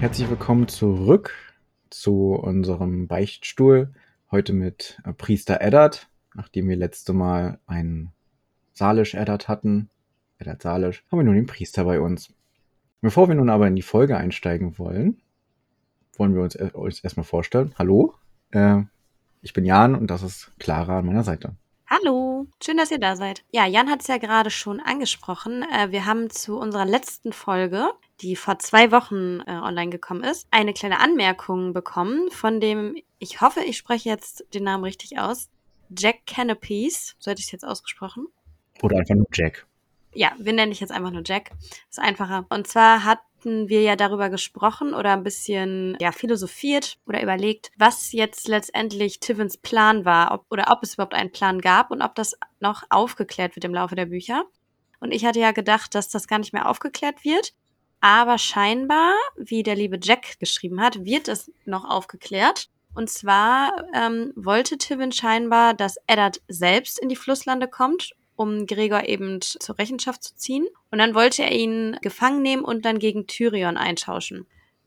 herzlich willkommen zurück zu unserem Beichtstuhl. Heute mit äh, Priester Eddard, nachdem wir letzte Mal einen Salisch Eddard hatten. Eddard Salisch, haben wir nun den Priester bei uns. Bevor wir nun aber in die Folge einsteigen wollen, wollen wir uns, äh, uns erstmal vorstellen. Hallo, äh, ich bin Jan und das ist Clara an meiner Seite. Hallo, schön, dass ihr da seid. Ja, Jan hat es ja gerade schon angesprochen. Äh, wir haben zu unserer letzten Folge, die vor zwei Wochen äh, online gekommen ist, eine kleine Anmerkung bekommen von dem, ich hoffe, ich spreche jetzt den Namen richtig aus, Jack Canopies, so hätte ich es jetzt ausgesprochen. Oder einfach nur Jack. Ja, wir nennen dich jetzt einfach nur Jack. Ist einfacher. Und zwar hat hatten wir ja darüber gesprochen oder ein bisschen ja, philosophiert oder überlegt, was jetzt letztendlich Tivens Plan war ob, oder ob es überhaupt einen Plan gab und ob das noch aufgeklärt wird im Laufe der Bücher. Und ich hatte ja gedacht, dass das gar nicht mehr aufgeklärt wird. Aber scheinbar, wie der liebe Jack geschrieben hat, wird es noch aufgeklärt. Und zwar ähm, wollte Tivin scheinbar, dass Eddard selbst in die Flusslande kommt um Gregor eben zur Rechenschaft zu ziehen. Und dann wollte er ihn gefangen nehmen und dann gegen Tyrion eintauschen.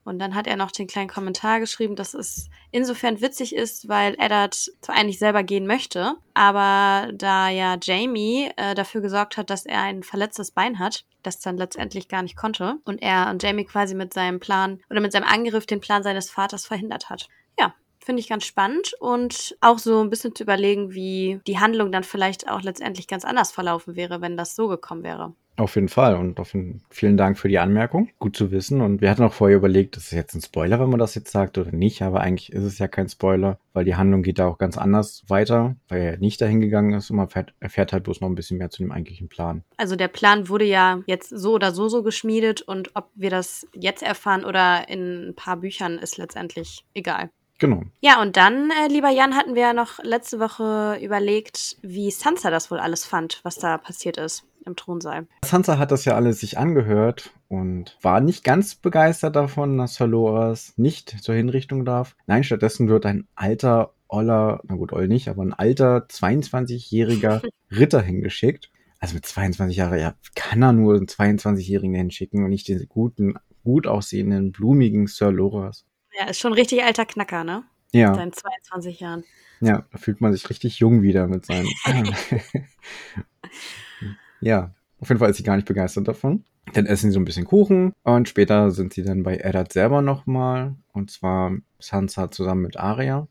Und dann hat er noch den kleinen Kommentar geschrieben, dass es insofern witzig ist, weil Eddard zwar eigentlich selber gehen möchte, aber da ja Jamie äh, dafür gesorgt hat, dass er ein verletztes Bein hat, das dann letztendlich gar nicht konnte und er und Jamie quasi mit seinem Plan oder mit seinem Angriff den Plan seines Vaters verhindert hat. Ja, Finde ich ganz spannend und auch so ein bisschen zu überlegen, wie die Handlung dann vielleicht auch letztendlich ganz anders verlaufen wäre, wenn das so gekommen wäre. Auf jeden Fall und auf jeden, vielen Dank für die Anmerkung. Gut zu wissen. Und wir hatten auch vorher überlegt, ist es jetzt ein Spoiler, wenn man das jetzt sagt oder nicht, aber eigentlich ist es ja kein Spoiler, weil die Handlung geht da auch ganz anders weiter, weil er nicht dahin gegangen ist und man erfährt, erfährt halt bloß noch ein bisschen mehr zu dem eigentlichen Plan. Also der Plan wurde ja jetzt so oder so so geschmiedet und ob wir das jetzt erfahren oder in ein paar Büchern ist letztendlich egal. Genau. Ja, und dann, äh, lieber Jan, hatten wir ja noch letzte Woche überlegt, wie Sansa das wohl alles fand, was da passiert ist im Thronsaal. Sansa hat das ja alles sich angehört und war nicht ganz begeistert davon, dass Sir Loras nicht zur Hinrichtung darf. Nein, stattdessen wird ein alter Oller, na gut, Oll nicht, aber ein alter 22-jähriger Ritter hingeschickt. Also mit 22 Jahren, ja, kann er nur einen 22-Jährigen hinschicken und nicht den guten, gut aussehenden, blumigen Sir Loras. Ja, ist schon richtig alter Knacker, ne? Ja. Mit seinen 22 Jahren. Ja, da fühlt man sich richtig jung wieder mit seinen. ja, auf jeden Fall ist sie gar nicht begeistert davon. Dann essen sie so ein bisschen Kuchen und später sind sie dann bei Eddard selber nochmal und zwar Sansa zusammen mit Arya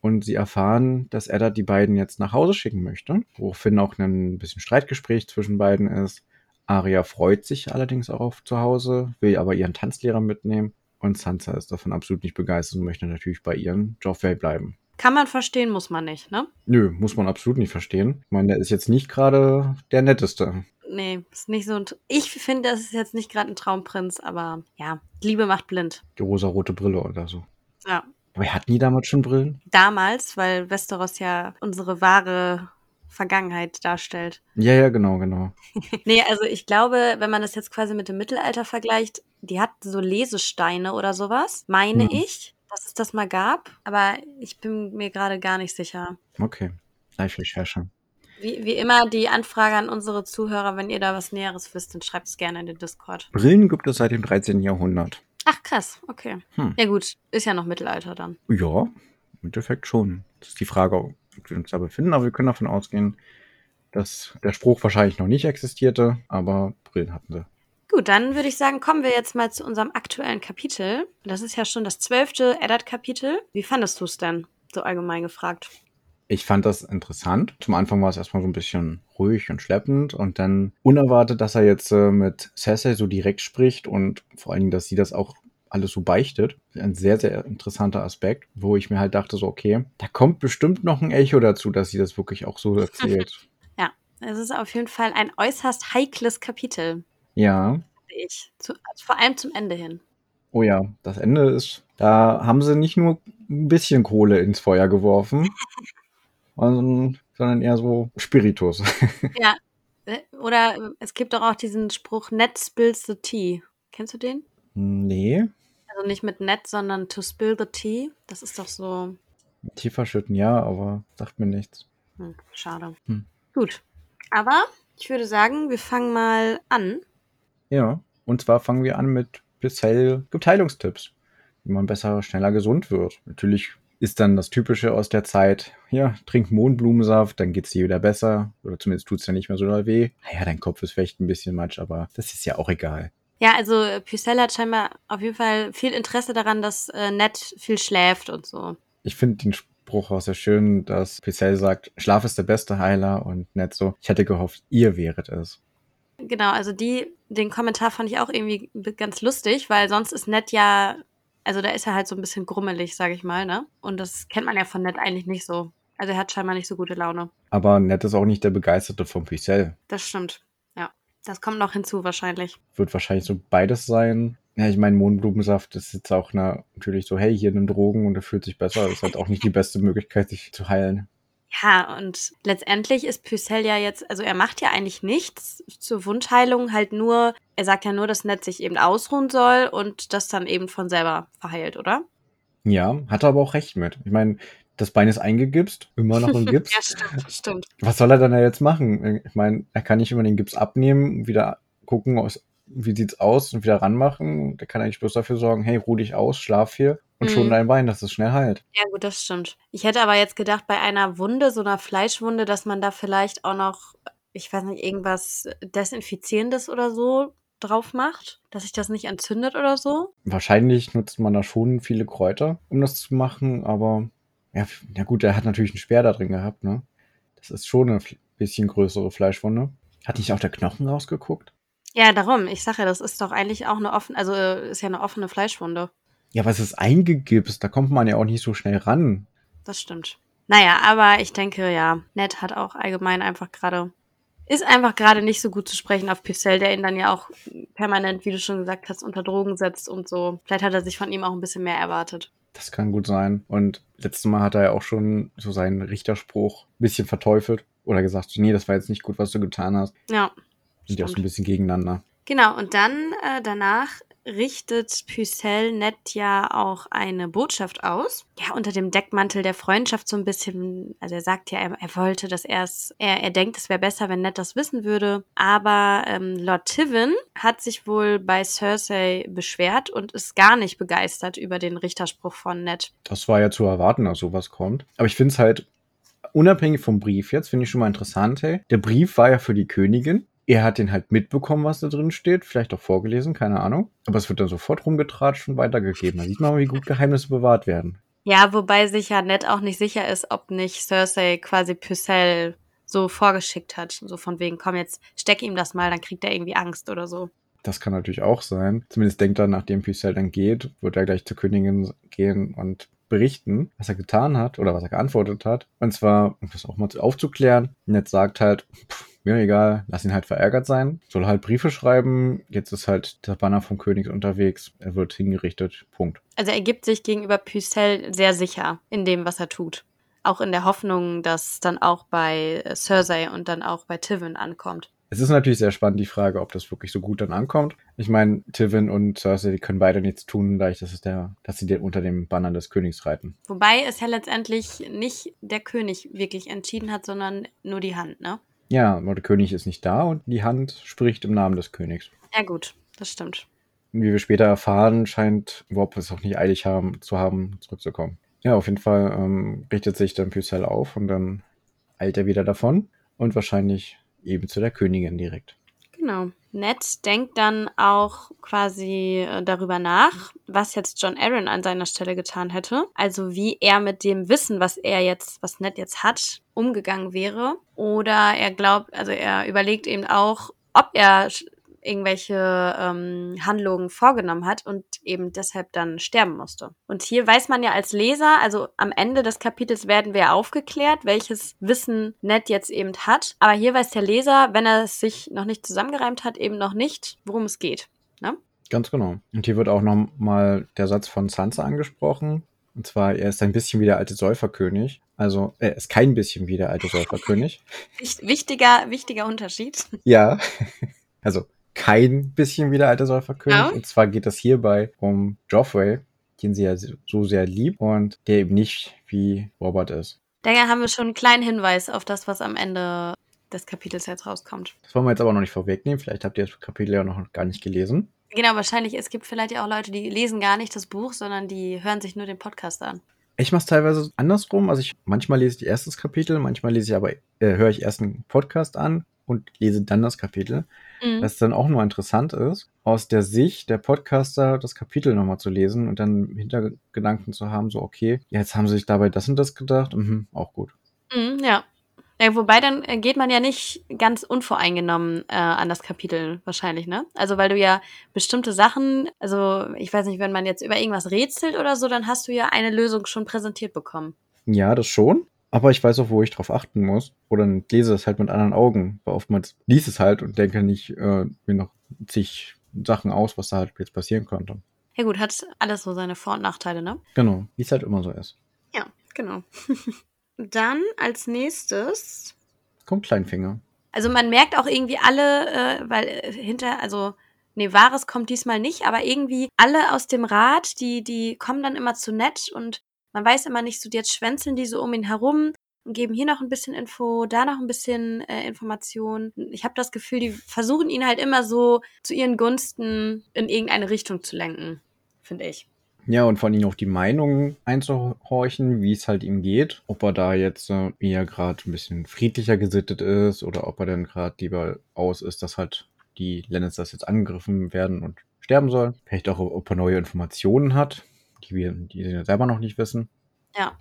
und sie erfahren, dass Eddard die beiden jetzt nach Hause schicken möchte, woraufhin auch ein bisschen Streitgespräch zwischen beiden ist. Arya freut sich allerdings auch auf zu Hause, will aber ihren Tanzlehrer mitnehmen und Sansa ist davon absolut nicht begeistert und möchte natürlich bei ihren Joffrey bleiben. Kann man verstehen, muss man nicht, ne? Nö, muss man absolut nicht verstehen. Ich meine, der ist jetzt nicht gerade der netteste. Nee, ist nicht so ein. Ich finde, das ist jetzt nicht gerade ein Traumprinz, aber ja, Liebe macht blind. Die rosa-rote Brille oder so. Ja. Aber er hat nie damals schon Brillen? Damals, weil Westeros ja unsere wahre Vergangenheit darstellt. Ja, ja, genau, genau. nee, also ich glaube, wenn man das jetzt quasi mit dem Mittelalter vergleicht, die hat so Lesesteine oder sowas, meine mhm. ich, dass es das mal gab, aber ich bin mir gerade gar nicht sicher. Okay, Live-Recherche. Wie, wie immer die Anfrage an unsere Zuhörer, wenn ihr da was Näheres wisst, dann schreibt es gerne in den Discord. Brillen gibt es seit dem 13. Jahrhundert. Ach krass, okay. Hm. Ja gut, ist ja noch Mittelalter dann. Ja, im Endeffekt schon. Das ist die Frage, wir uns da befinden, aber wir können davon ausgehen, dass der Spruch wahrscheinlich noch nicht existierte, aber Brillen hatten sie. Gut, dann würde ich sagen, kommen wir jetzt mal zu unserem aktuellen Kapitel. Das ist ja schon das zwölfte Eddard-Kapitel. Wie fandest du es denn, so allgemein gefragt? Ich fand das interessant. Zum Anfang war es erstmal so ein bisschen ruhig und schleppend und dann unerwartet, dass er jetzt äh, mit Cersei so direkt spricht und vor allen Dingen, dass sie das auch alles so beichtet. Ein sehr, sehr interessanter Aspekt, wo ich mir halt dachte, so, okay, da kommt bestimmt noch ein Echo dazu, dass sie das wirklich auch so erzählt. ja, es ist auf jeden Fall ein äußerst heikles Kapitel. Ja. Ich. Zu, vor allem zum Ende hin. Oh ja, das Ende ist, da haben sie nicht nur ein bisschen Kohle ins Feuer geworfen, sondern eher so Spiritus. ja, äh, oder es gibt doch auch diesen Spruch, net spills the tea. Kennst du den? Nee. Also nicht mit net, sondern to spill the tea. Das ist doch so. Tee verschütten, ja, aber sagt mir nichts. Hm, schade. Hm. Gut. Aber ich würde sagen, wir fangen mal an. Ja, und zwar fangen wir an mit bisher Teilungstipps. wie man besser, schneller gesund wird. Natürlich ist dann das Typische aus der Zeit, ja, trink Mohnblumensaft, dann geht's dir wieder besser. Oder zumindest tut's ja nicht mehr so doll weh. Naja, dein Kopf ist vielleicht ein bisschen matsch, aber das ist ja auch egal. Ja, also Pucelle hat scheinbar auf jeden Fall viel Interesse daran, dass äh, Ned viel schläft und so. Ich finde den Spruch auch sehr schön, dass Pucelle sagt, Schlaf ist der beste Heiler und Ned so, ich hätte gehofft, ihr wäret es. Genau, also die, den Kommentar fand ich auch irgendwie ganz lustig, weil sonst ist Ned ja also da ist er halt so ein bisschen grummelig, sag ich mal, ne? Und das kennt man ja von Ned eigentlich nicht so. Also er hat scheinbar nicht so gute Laune. Aber Ned ist auch nicht der Begeisterte vom Picel. Das stimmt, ja. Das kommt noch hinzu wahrscheinlich. Wird wahrscheinlich so beides sein. Ja, ich meine, Mohnblumensaft ist jetzt auch na, natürlich so, hey, hier nimm Drogen und er fühlt sich besser. Das ist halt auch nicht die beste Möglichkeit, sich zu heilen. Ja, und letztendlich ist Pucelle ja jetzt, also er macht ja eigentlich nichts zur Wundheilung, halt nur, er sagt ja nur, dass Ned sich eben ausruhen soll und das dann eben von selber verheilt, oder? Ja, hat er aber auch recht mit. Ich meine, das Bein ist eingegipst, immer noch im Gips. ja, stimmt, stimmt. Was soll er dann jetzt machen? Ich meine, er kann nicht immer den Gips abnehmen, wieder gucken, wie sieht's aus und wieder ranmachen. Der kann eigentlich bloß dafür sorgen, hey, ruh dich aus, schlaf hier und mhm. schon dein Bein, dass es schnell heilt. Ja, gut, das stimmt. Ich hätte aber jetzt gedacht, bei einer Wunde, so einer Fleischwunde, dass man da vielleicht auch noch, ich weiß nicht, irgendwas Desinfizierendes oder so drauf macht, dass sich das nicht entzündet oder so. Wahrscheinlich nutzt man da schon viele Kräuter, um das zu machen, aber ja, ja gut, er hat natürlich einen Speer da drin gehabt, ne? Das ist schon eine bisschen größere Fleischwunde. Hat nicht auch der Knochen rausgeguckt? Ja, darum. Ich sage ja, das ist doch eigentlich auch eine offene, also ist ja eine offene Fleischwunde. Ja, was ist eingegipst? Da kommt man ja auch nicht so schnell ran. Das stimmt. Naja, aber ich denke, ja, Ned hat auch allgemein einfach gerade, ist einfach gerade nicht so gut zu sprechen auf Picel, der ihn dann ja auch permanent, wie du schon gesagt hast, unter Drogen setzt und so. Vielleicht hat er sich von ihm auch ein bisschen mehr erwartet. Das kann gut sein. Und letztes Mal hat er ja auch schon so seinen Richterspruch ein bisschen verteufelt oder gesagt, nee, das war jetzt nicht gut, was du getan hast. Ja. Sind ja auch so ein bisschen gegeneinander. Genau, und dann äh, danach richtet Pucelle Ned ja auch eine Botschaft aus. Ja, unter dem Deckmantel der Freundschaft so ein bisschen. Also er sagt ja, er, er wollte, dass er es, er, er denkt, es wäre besser, wenn Ned das wissen würde. Aber ähm, Lord Tivin hat sich wohl bei Cersei beschwert und ist gar nicht begeistert über den Richterspruch von Ned. Das war ja zu erwarten, dass sowas kommt. Aber ich finde es halt unabhängig vom Brief jetzt, finde ich schon mal interessant, hey. Der Brief war ja für die Königin er hat den halt mitbekommen, was da drin steht, vielleicht auch vorgelesen, keine Ahnung. Aber es wird dann sofort rumgetratscht und weitergegeben. Da sieht man mal, wie gut Geheimnisse bewahrt werden. Ja, wobei sich ja Ned auch nicht sicher ist, ob nicht Cersei quasi Pucelle so vorgeschickt hat. So von wegen, komm jetzt, steck ihm das mal, dann kriegt er irgendwie Angst oder so. Das kann natürlich auch sein. Zumindest denkt er, nachdem Pucelle dann geht, wird er gleich zur Königin gehen und berichten, was er getan hat oder was er geantwortet hat. Und zwar, um das auch mal aufzuklären, Ned sagt halt, pff, mir egal, lass ihn halt verärgert sein. Soll halt Briefe schreiben. Jetzt ist halt der Banner vom König unterwegs. Er wird hingerichtet. Punkt. Also er gibt sich gegenüber Pucelle sehr sicher in dem, was er tut. Auch in der Hoffnung, dass dann auch bei Cersei und dann auch bei Tivin ankommt. Es ist natürlich sehr spannend, die Frage, ob das wirklich so gut dann ankommt. Ich meine, Tivin und Cersei, die können beide nichts tun, da ich, das ist der, dass sie unter dem Banner des Königs reiten. Wobei es ja letztendlich nicht der König wirklich entschieden hat, sondern nur die Hand, ne? Ja, aber der König ist nicht da und die Hand spricht im Namen des Königs. Ja, gut, das stimmt. Wie wir später erfahren, scheint Wob es auch nicht eilig haben, zu haben, zurückzukommen. Ja, auf jeden Fall ähm, richtet sich dann Pucelle auf und dann eilt er wieder davon und wahrscheinlich eben zu der Königin direkt. Genau. Ned denkt dann auch quasi äh, darüber nach, was jetzt John Aaron an seiner Stelle getan hätte. Also wie er mit dem Wissen, was er jetzt, was Ned jetzt hat, umgegangen wäre. Oder er glaubt, also er überlegt eben auch, ob er irgendwelche ähm, Handlungen vorgenommen hat und eben deshalb dann sterben musste. Und hier weiß man ja als Leser, also am Ende des Kapitels werden wir aufgeklärt, welches Wissen Ned jetzt eben hat. Aber hier weiß der Leser, wenn er es sich noch nicht zusammengereimt hat, eben noch nicht, worum es geht. Ne? Ganz genau. Und hier wird auch nochmal der Satz von Sansa angesprochen. Und zwar, er ist ein bisschen wie der alte Säuferkönig. Also, er ist kein bisschen wie der alte Säuferkönig. Wichtiger, wichtiger Unterschied. Ja. Also, kein bisschen wie der alte Säuferkönig. Ja. Und zwar geht es hierbei um Joffrey, den sie ja so sehr liebt und der eben nicht wie Robert ist. Daher haben wir schon einen kleinen Hinweis auf das, was am Ende des Kapitels jetzt rauskommt. Das wollen wir jetzt aber noch nicht vorwegnehmen. Vielleicht habt ihr das Kapitel ja noch gar nicht gelesen. Genau, wahrscheinlich, es gibt vielleicht ja auch Leute, die lesen gar nicht das Buch, sondern die hören sich nur den Podcast an. Ich mache es teilweise andersrum. Also ich manchmal lese ich erstes Kapitel, manchmal lese ich aber, äh, höre ich erst einen Podcast an und lese dann das Kapitel. Mhm. Was dann auch nur interessant ist, aus der Sicht der Podcaster das Kapitel nochmal zu lesen und dann Hintergedanken zu haben, so, okay, jetzt haben sie sich dabei das und das gedacht, mhm, auch gut. Mhm, ja. ja. Wobei dann äh, geht man ja nicht ganz unvoreingenommen äh, an das Kapitel wahrscheinlich, ne? Also weil du ja bestimmte Sachen, also ich weiß nicht, wenn man jetzt über irgendwas rätselt oder so, dann hast du ja eine Lösung schon präsentiert bekommen. Ja, das schon. Aber ich weiß auch, wo ich drauf achten muss. Oder lese es halt mit anderen Augen. Weil oftmals liest es halt und denke nicht äh, mir noch zig Sachen aus, was da halt jetzt passieren könnte. Ja gut, hat alles so seine Vor- und Nachteile, ne? Genau, wie es halt immer so ist. Ja, genau. Dann als nächstes. Kommt Kleinfinger. Also man merkt auch irgendwie alle, äh, weil äh, hinter, also nee, Wahres kommt diesmal nicht, aber irgendwie alle aus dem Rat, die, die kommen dann immer zu nett und man weiß immer nicht, so jetzt schwänzeln die so um ihn herum und geben hier noch ein bisschen Info, da noch ein bisschen äh, Information. Ich habe das Gefühl, die versuchen ihn halt immer so zu ihren Gunsten in irgendeine Richtung zu lenken, finde ich. Ja, und von ihm auch die Meinung einzuhorchen, wie es halt ihm geht. Ob er da jetzt äh, eher gerade ein bisschen friedlicher gesittet ist oder ob er dann gerade lieber aus ist, dass halt die Lannisters jetzt angegriffen werden und sterben sollen. Vielleicht auch, ob er neue Informationen hat, die wir die selber noch nicht wissen. Ja.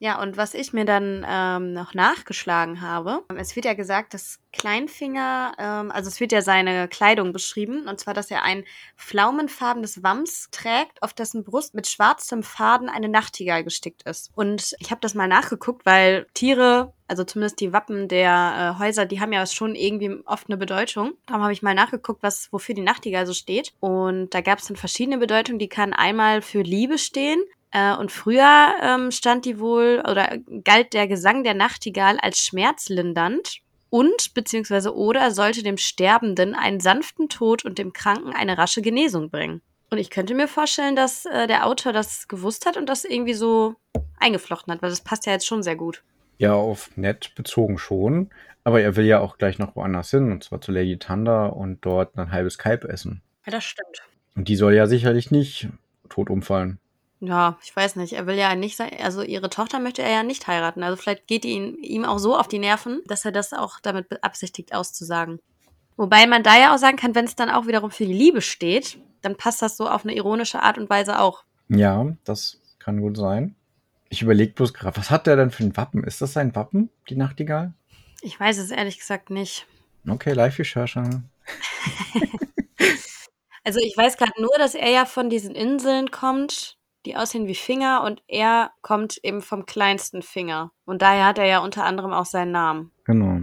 Ja, und was ich mir dann ähm, noch nachgeschlagen habe, es wird ja gesagt, dass Kleinfinger, ähm, also es wird ja seine Kleidung beschrieben, und zwar, dass er ein flaumenfarbenes Wams trägt, auf dessen Brust mit schwarzem Faden eine Nachtigall gestickt ist. Und ich habe das mal nachgeguckt, weil Tiere, also zumindest die Wappen der äh, Häuser, die haben ja schon irgendwie oft eine Bedeutung. Darum habe ich mal nachgeguckt, was wofür die Nachtigall so steht. Und da gab es dann verschiedene Bedeutungen. Die kann einmal für Liebe stehen, äh, und früher ähm, stand die wohl oder galt der Gesang der Nachtigall als schmerzlindernd und beziehungsweise oder sollte dem Sterbenden einen sanften Tod und dem Kranken eine rasche Genesung bringen. Und ich könnte mir vorstellen, dass äh, der Autor das gewusst hat und das irgendwie so eingeflochten hat, weil das passt ja jetzt schon sehr gut. Ja, auf nett bezogen schon. Aber er will ja auch gleich noch woanders hin, und zwar zu Lady Thunder und dort ein halbes Kalb essen. Ja, das stimmt. Und die soll ja sicherlich nicht tot umfallen. Ja, ich weiß nicht. Er will ja nicht sein, also ihre Tochter möchte er ja nicht heiraten. Also vielleicht geht ihn, ihm auch so auf die Nerven, dass er das auch damit beabsichtigt auszusagen. Wobei man da ja auch sagen kann, wenn es dann auch wiederum für die Liebe steht, dann passt das so auf eine ironische Art und Weise auch. Ja, das kann gut sein. Ich überlege bloß gerade, was hat der denn für ein Wappen? Ist das sein Wappen, die Nachtigall? Ich weiß es ehrlich gesagt nicht. Okay, Live-Recherche. also ich weiß gerade nur, dass er ja von diesen Inseln kommt, die aussehen wie Finger und er kommt eben vom kleinsten Finger. Und daher hat er ja unter anderem auch seinen Namen. Genau.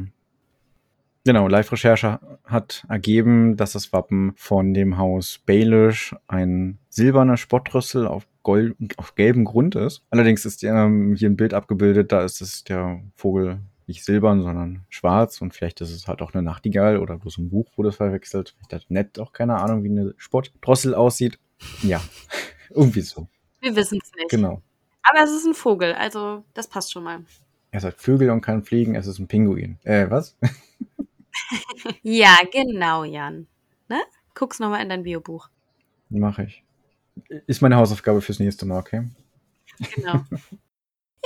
Genau, Live-Recherche hat ergeben, dass das Wappen von dem Haus Baelish ein silberner Spottrüssel auf, Gold, auf gelbem Grund ist. Allerdings ist ähm, hier ein Bild abgebildet, da ist es der Vogel nicht silbern, sondern schwarz und vielleicht ist es halt auch eine Nachtigall oder bloß ein Buch, wo das verwechselt. Vielleicht hat nett auch keine Ahnung, wie eine Spottdrossel aussieht. Ja, irgendwie so. Wir wissen es nicht. Genau. Aber es ist ein Vogel, also das passt schon mal. Er hat Vögel und kann fliegen, es ist ein Pinguin. Äh, was? ja, genau, Jan. Ne? Guck's nochmal in dein Biobuch. Mache ich. Ist meine Hausaufgabe fürs nächste Mal, okay? Genau.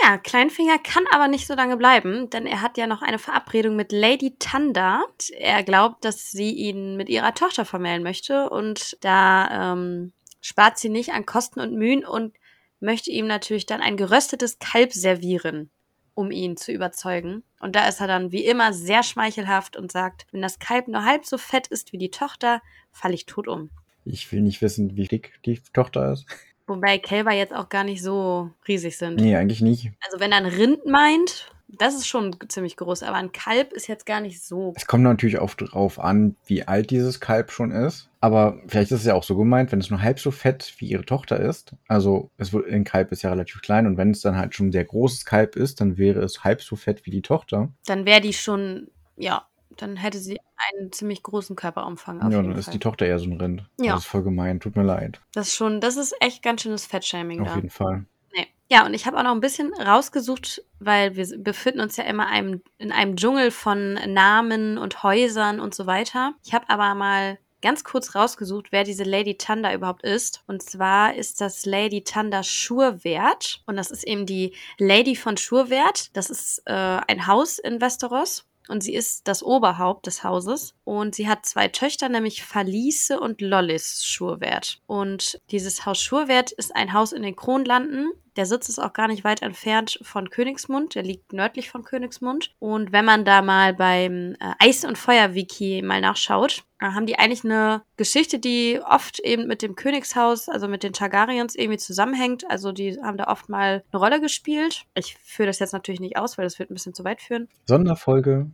Ja, Kleinfinger kann aber nicht so lange bleiben, denn er hat ja noch eine Verabredung mit Lady Tanda. Er glaubt, dass sie ihn mit ihrer Tochter vermählen möchte und da ähm, spart sie nicht an Kosten und Mühen und möchte ihm natürlich dann ein geröstetes Kalb servieren, um ihn zu überzeugen. Und da ist er dann wie immer sehr schmeichelhaft und sagt, wenn das Kalb nur halb so fett ist wie die Tochter, falle ich tot um. Ich will nicht wissen, wie dick die Tochter ist. Wobei Kälber jetzt auch gar nicht so riesig sind. Nee, eigentlich nicht. Also wenn er ein Rind meint, das ist schon ziemlich groß, aber ein Kalb ist jetzt gar nicht so. Es kommt natürlich auch drauf an, wie alt dieses Kalb schon ist. Aber vielleicht ist es ja auch so gemeint, wenn es nur halb so fett wie ihre Tochter ist. Also es wird, ein Kalb ist ja relativ klein und wenn es dann halt schon ein sehr großes Kalb ist, dann wäre es halb so fett wie die Tochter. Dann wäre die schon, ja, dann hätte sie einen ziemlich großen Körperumfang. Ja, dann ist Fall. die Tochter eher so ein Rind. Ja. Das ist voll gemein, tut mir leid. Das ist schon, das ist echt ganz schönes Fettshaming Auf da. jeden Fall. Nee, Ja, und ich habe auch noch ein bisschen rausgesucht, weil wir befinden uns ja immer einem, in einem Dschungel von Namen und Häusern und so weiter. Ich habe aber mal ganz kurz rausgesucht, wer diese Lady Thunder überhaupt ist. Und zwar ist das Lady Thunder Schurwert. Und das ist eben die Lady von Schurwert. Das ist äh, ein Haus in Westeros und sie ist das Oberhaupt des Hauses. Und sie hat zwei Töchter, nämlich Falice und Lollis Schurwert. Und dieses Haus Schurwert ist ein Haus in den Kronlanden. Der Sitz ist auch gar nicht weit entfernt von Königsmund. Der liegt nördlich von Königsmund. Und wenn man da mal beim äh, Eis- und Feuer-Wiki mal nachschaut, haben die eigentlich eine Geschichte, die oft eben mit dem Königshaus, also mit den Targaryens irgendwie zusammenhängt. Also die haben da oft mal eine Rolle gespielt. Ich führe das jetzt natürlich nicht aus, weil das wird ein bisschen zu weit führen. Sonderfolge.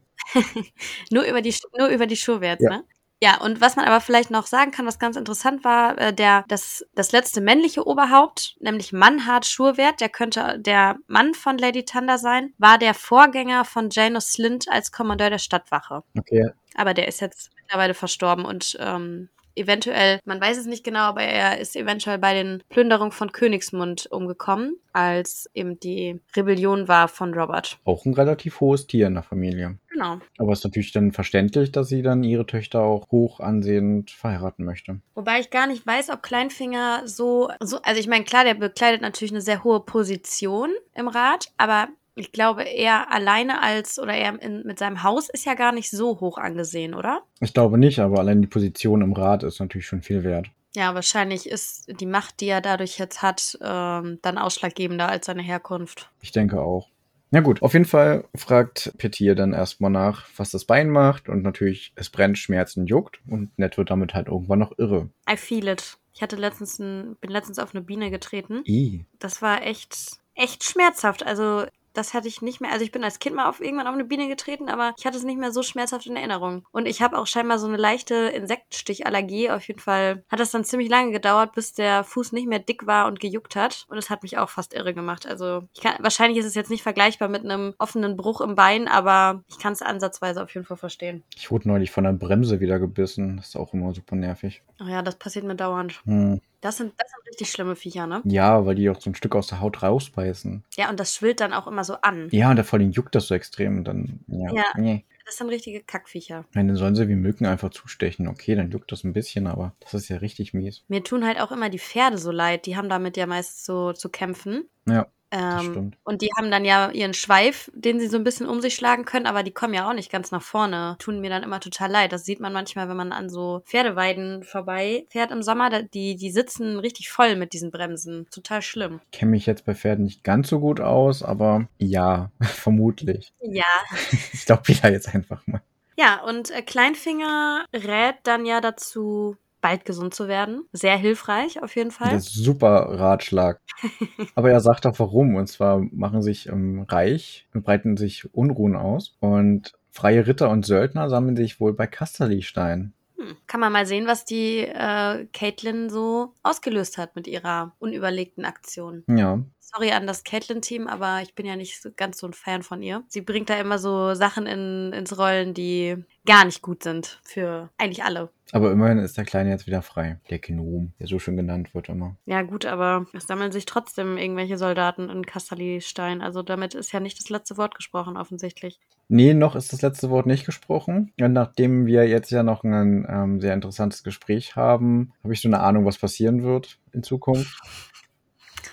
nur über die, nur über die Schurwerts, Ja. ne? Ja, und was man aber vielleicht noch sagen kann, was ganz interessant war, äh, der, das, das letzte männliche Oberhaupt, nämlich Mannhard Schurwert, der könnte der Mann von Lady Thunder sein, war der Vorgänger von Janus Slint als Kommandeur der Stadtwache. Okay, Aber der ist jetzt mittlerweile verstorben und ähm, eventuell, man weiß es nicht genau, aber er ist eventuell bei den Plünderungen von Königsmund umgekommen, als eben die Rebellion war von Robert. auch ein relativ hohes Tier in der Familie. Genau. Aber es ist natürlich dann verständlich, dass sie dann ihre Töchter auch hoch ansehend verheiraten möchte. Wobei ich gar nicht weiß, ob Kleinfinger so, so also ich meine, klar, der bekleidet natürlich eine sehr hohe Position im Rat, aber ich glaube, er alleine als oder er in, mit seinem Haus ist ja gar nicht so hoch angesehen, oder? Ich glaube nicht, aber allein die Position im Rat ist natürlich schon viel wert. Ja, wahrscheinlich ist die Macht, die er dadurch jetzt hat, ähm, dann ausschlaggebender als seine Herkunft. Ich denke auch. Na gut, auf jeden Fall fragt Petir dann erstmal nach, was das Bein macht und natürlich, es brennt, schmerzen, juckt und Ned wird damit halt irgendwann noch irre. I feel it. Ich hatte letztens ein, bin letztens auf eine Biene getreten. I. Das war echt, echt schmerzhaft. Also, das hatte ich nicht mehr. Also, ich bin als Kind mal auf irgendwann auf eine Biene getreten, aber ich hatte es nicht mehr so schmerzhaft in Erinnerung. Und ich habe auch scheinbar so eine leichte Insektenstichallergie. Auf jeden Fall hat das dann ziemlich lange gedauert, bis der Fuß nicht mehr dick war und gejuckt hat. Und es hat mich auch fast irre gemacht. Also, ich kann, wahrscheinlich ist es jetzt nicht vergleichbar mit einem offenen Bruch im Bein, aber ich kann es ansatzweise auf jeden Fall verstehen. Ich wurde neulich von der Bremse wieder gebissen. Das ist auch immer super nervig. Oh ja, das passiert mir dauernd. Hm. Das sind, das sind richtig schlimme Viecher, ne? Ja, weil die auch so ein Stück aus der Haut rausbeißen. Ja, und das schwillt dann auch immer so an. Ja, und da vor allem juckt das so extrem. Und dann, ja, Ja. nee. Das sind richtige Kackviecher. Nein, dann sollen sie wie Mücken einfach zustechen. Okay, dann juckt das ein bisschen, aber das ist ja richtig mies. Mir tun halt auch immer die Pferde so leid. Die haben damit ja meist so zu kämpfen. Ja, Ähm, und die haben dann ja ihren Schweif, den sie so ein bisschen um sich schlagen können, aber die kommen ja auch nicht ganz nach vorne. Tun mir dann immer total leid. Das sieht man manchmal, wenn man an so Pferdeweiden vorbei fährt im Sommer. Die, die sitzen richtig voll mit diesen Bremsen. Total schlimm. Ich kenne mich jetzt bei Pferden nicht ganz so gut aus, aber ja, vermutlich. Ja. Ich glaube wieder jetzt einfach mal. Ja, und äh, Kleinfinger rät dann ja dazu, bald gesund zu werden. Sehr hilfreich auf jeden Fall. Super Ratschlag. Aber er sagt auch warum. Und zwar machen sich im Reich und breiten sich Unruhen aus. Und freie Ritter und Söldner sammeln sich wohl bei Kasterlistein. Hm. Kann man mal sehen, was die äh, Caitlin so ausgelöst hat mit ihrer unüberlegten Aktion. Ja, Sorry an das Caitlin-Team, aber ich bin ja nicht so, ganz so ein Fan von ihr. Sie bringt da immer so Sachen in, ins Rollen, die gar nicht gut sind für eigentlich alle. aber immerhin ist der Kleine jetzt wieder frei. Der Gnom, der so schön genannt wird immer. Ja gut, aber es sammeln sich trotzdem irgendwelche Soldaten in Kasterli-Stein. Also damit ist ja nicht das letzte Wort gesprochen, offensichtlich. Nee, noch ist das letzte Wort nicht gesprochen. Und nachdem wir jetzt ja noch ein ähm, sehr interessantes Gespräch haben, habe ich so eine Ahnung, was passieren wird in Zukunft.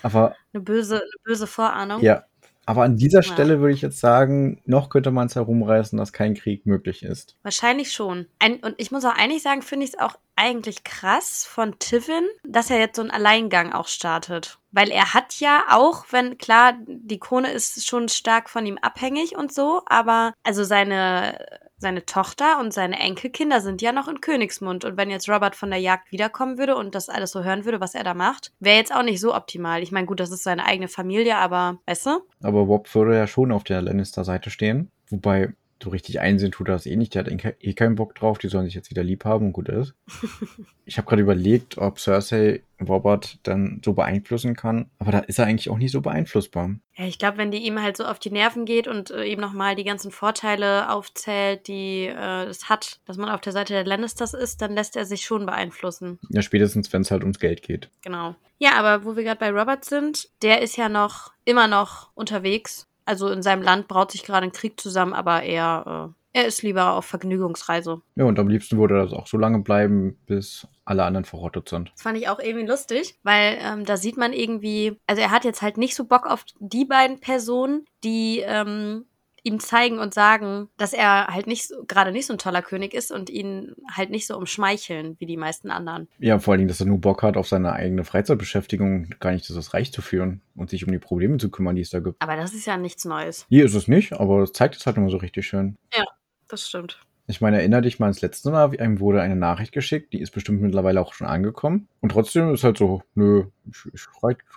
Aber Eine böse, eine böse Vorahnung. ja, aber an dieser Ja. Stelle würde ich jetzt sagen, noch könnte man es herumreißen, dass kein Krieg möglich ist. Wahrscheinlich schon. Ein, und ich muss auch eigentlich sagen, finde ich es auch eigentlich krass von Tivin, dass er jetzt so einen Alleingang auch startet. Weil er hat ja auch, wenn klar, die Krone ist schon stark von ihm abhängig und so, aber also seine, seine Tochter und seine Enkelkinder sind ja noch in Königsmund. Und wenn jetzt Robert von der Jagd wiederkommen würde und das alles so hören würde, was er da macht, wäre jetzt auch nicht so optimal. Ich meine, gut, das ist seine eigene Familie, aber weißt du? Aber Bob würde ja schon auf der Lannister-Seite stehen. Wobei so richtig einsehen tut er das eh nicht. Der hat eh, eh keinen Bock drauf. Die sollen sich jetzt wieder lieb haben und gut ist. ich habe gerade überlegt, ob Cersei Robert dann so beeinflussen kann. Aber da ist er eigentlich auch nicht so beeinflussbar. Ja, ich glaube, wenn die ihm halt so auf die Nerven geht und äh, ihm nochmal die ganzen Vorteile aufzählt, die äh, es hat, dass man auf der Seite der Lannisters ist, dann lässt er sich schon beeinflussen. Ja, spätestens, wenn es halt ums Geld geht. Genau. Ja, aber wo wir gerade bei Robert sind, der ist ja noch immer noch unterwegs. Also in seinem Land braut sich gerade ein Krieg zusammen, aber er äh, er ist lieber auf Vergnügungsreise. Ja, und am liebsten würde das auch so lange bleiben, bis alle anderen verrottet sind. Das fand ich auch irgendwie lustig, weil ähm, da sieht man irgendwie, also er hat jetzt halt nicht so Bock auf die beiden Personen, die ähm, ihm zeigen und sagen, dass er halt nicht so, gerade nicht so ein toller König ist und ihn halt nicht so umschmeicheln wie die meisten anderen. Ja, vor allen Dingen, dass er nur Bock hat auf seine eigene Freizeitbeschäftigung, gar nicht das Reich zu führen und sich um die Probleme zu kümmern, die es da gibt. Aber das ist ja nichts Neues. Hier ist es nicht, aber das zeigt es halt immer so richtig schön. Ja, das stimmt. Ich meine, erinnere dich mal ans letzte Mal, einem wurde eine Nachricht geschickt, die ist bestimmt mittlerweile auch schon angekommen. Und trotzdem ist halt so, nö, ich, ich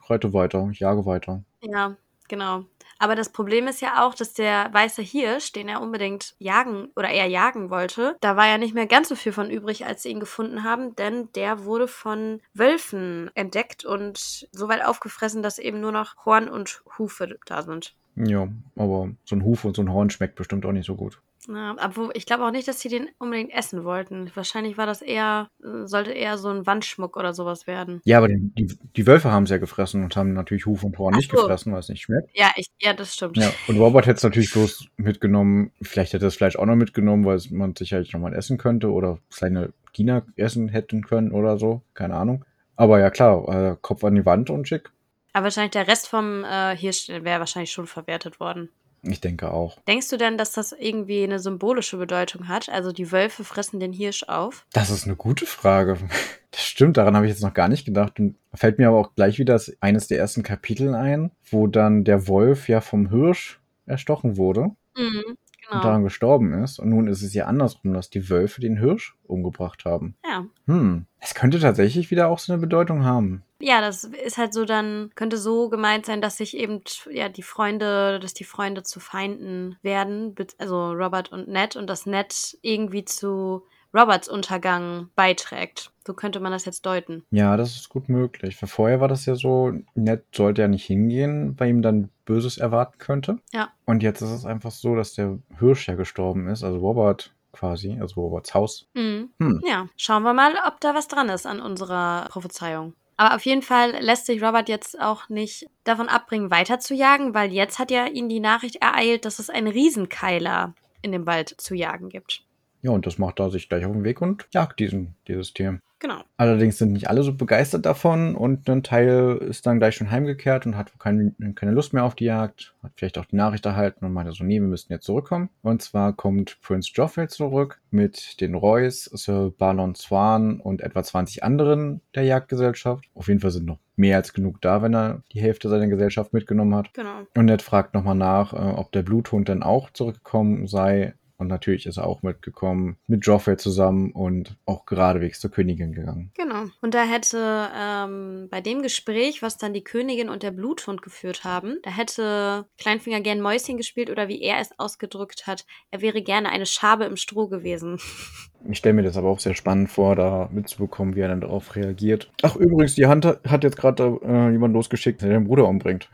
reite weiter, ich jage weiter. Ja, genau. Aber das Problem ist ja auch, dass der weiße Hirsch, den er unbedingt jagen oder eher jagen wollte, da war ja nicht mehr ganz so viel von übrig, als sie ihn gefunden haben, denn der wurde von Wölfen entdeckt und so weit aufgefressen, dass eben nur noch Horn und Hufe da sind. Ja, aber so ein Huf und so ein Horn schmeckt bestimmt auch nicht so gut. Ja, aber ich glaube auch nicht, dass sie den unbedingt essen wollten. Wahrscheinlich war das eher, sollte eher so ein Wandschmuck oder sowas werden. Ja, aber die, die, die Wölfe haben es ja gefressen und haben natürlich Huf und Horn Ach nicht so. gefressen, weil es nicht schmeckt. Ja, ich, ja, das stimmt. Ja, und Robert hätte es natürlich bloß mitgenommen. Vielleicht hätte er das Fleisch auch noch mitgenommen, weil man sicherlich nochmal essen könnte oder seine Diener essen hätten können oder so. Keine Ahnung. Aber ja, klar, äh, Kopf an die Wand und schick. Aber wahrscheinlich der Rest vom äh, Hirsch wäre wahrscheinlich schon verwertet worden. Ich denke auch. Denkst du denn, dass das irgendwie eine symbolische Bedeutung hat? Also die Wölfe fressen den Hirsch auf? Das ist eine gute Frage. Das stimmt, daran habe ich jetzt noch gar nicht gedacht. Und fällt mir aber auch gleich wieder eines der ersten Kapitel ein, wo dann der Wolf ja vom Hirsch erstochen wurde. Mhm genau. und daran gestorben ist. Und nun ist es ja andersrum, dass die Wölfe den Hirsch umgebracht haben. Ja. Hm. Es könnte tatsächlich wieder auch so eine Bedeutung haben. Ja, das ist halt so dann, könnte so gemeint sein, dass sich eben, ja, die Freunde, dass die Freunde zu Feinden werden, also Robert und Ned und das Ned irgendwie zu Roberts Untergang beiträgt. So könnte man das jetzt deuten. Ja, das ist gut möglich. Weil vorher war das ja so, Ned sollte ja nicht hingehen, weil ihm dann Böses erwarten könnte. Ja. Und jetzt ist es einfach so, dass der Hirsch ja gestorben ist, also Robert quasi, also Roberts Haus. Mhm. Hm. Ja, schauen wir mal, ob da was dran ist an unserer Prophezeiung. Aber auf jeden Fall lässt sich Robert jetzt auch nicht davon abbringen, weiter zu jagen, weil jetzt hat ja ihn die Nachricht ereilt, dass es einen Riesenkeiler in dem Wald zu jagen gibt. Ja, und das macht er sich gleich auf den Weg und jagt diesen, dieses Tier. Genau. Allerdings sind nicht alle so begeistert davon und ein Teil ist dann gleich schon heimgekehrt und hat keine, keine Lust mehr auf die Jagd, hat vielleicht auch die Nachricht erhalten und meinte so, nee, wir müssen jetzt zurückkommen. Und zwar kommt Prince Joffrey zurück mit den Roys, Sir Balon Swan und etwa 20 anderen der Jagdgesellschaft. Auf jeden Fall sind noch mehr als genug da, wenn er die Hälfte seiner Gesellschaft mitgenommen hat. Genau. Und Ned fragt nochmal nach, äh, ob der Bluthund dann auch zurückgekommen sei. Und natürlich ist er auch mitgekommen mit Joffrey zusammen und auch geradewegs zur Königin gegangen. Genau. Und da hätte ähm, bei dem Gespräch, was dann die Königin und der Bluthund geführt haben, da hätte Kleinfinger gern Mäuschen gespielt oder wie er es ausgedrückt hat, er wäre gerne eine Schabe im Stroh gewesen. Ich stelle mir das aber auch sehr spannend vor, da mitzubekommen, wie er dann darauf reagiert. Ach, übrigens, die Hand hat jetzt gerade äh, jemand losgeschickt, der den Bruder umbringt.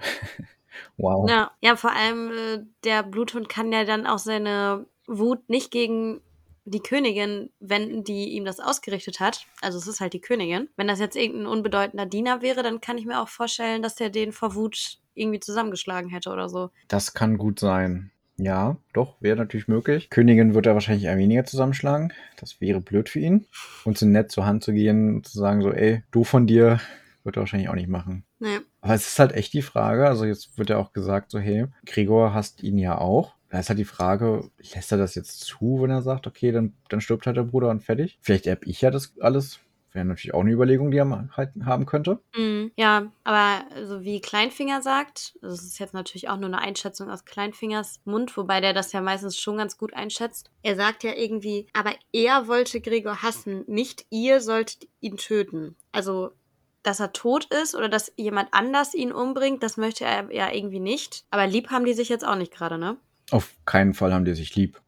wow. Ja, ja, vor allem äh, der Bluthund kann ja dann auch seine Wut nicht gegen die Königin wenden, die ihm das ausgerichtet hat. Also es ist halt die Königin. Wenn das jetzt irgendein unbedeutender Diener wäre, dann kann ich mir auch vorstellen, dass der den vor Wut irgendwie zusammengeschlagen hätte oder so. Das kann gut sein. Ja, doch, wäre natürlich möglich. Königin wird er wahrscheinlich eher weniger zusammenschlagen. Das wäre blöd für ihn. Und so nett zur Hand zu gehen und zu sagen so, ey, du von dir, wird er wahrscheinlich auch nicht machen. Nee. Aber es ist halt echt die Frage, also jetzt wird ja auch gesagt so, hey, Gregor hasst ihn ja auch. Da ist halt die Frage, lässt er das jetzt zu, wenn er sagt, okay, dann, dann stirbt halt der Bruder und fertig? Vielleicht erb ich ja das alles. Wäre natürlich auch eine Überlegung, die er halt haben könnte. Mm, ja, aber so wie Kleinfinger sagt, das ist jetzt natürlich auch nur eine Einschätzung aus Kleinfingers Mund, wobei der das ja meistens schon ganz gut einschätzt. Er sagt ja irgendwie, aber er wollte Gregor hassen, nicht ihr solltet ihn töten. Also dass er tot ist oder dass jemand anders ihn umbringt, das möchte er ja irgendwie nicht. Aber lieb haben die sich jetzt auch nicht gerade, ne? Auf keinen Fall haben die sich lieb.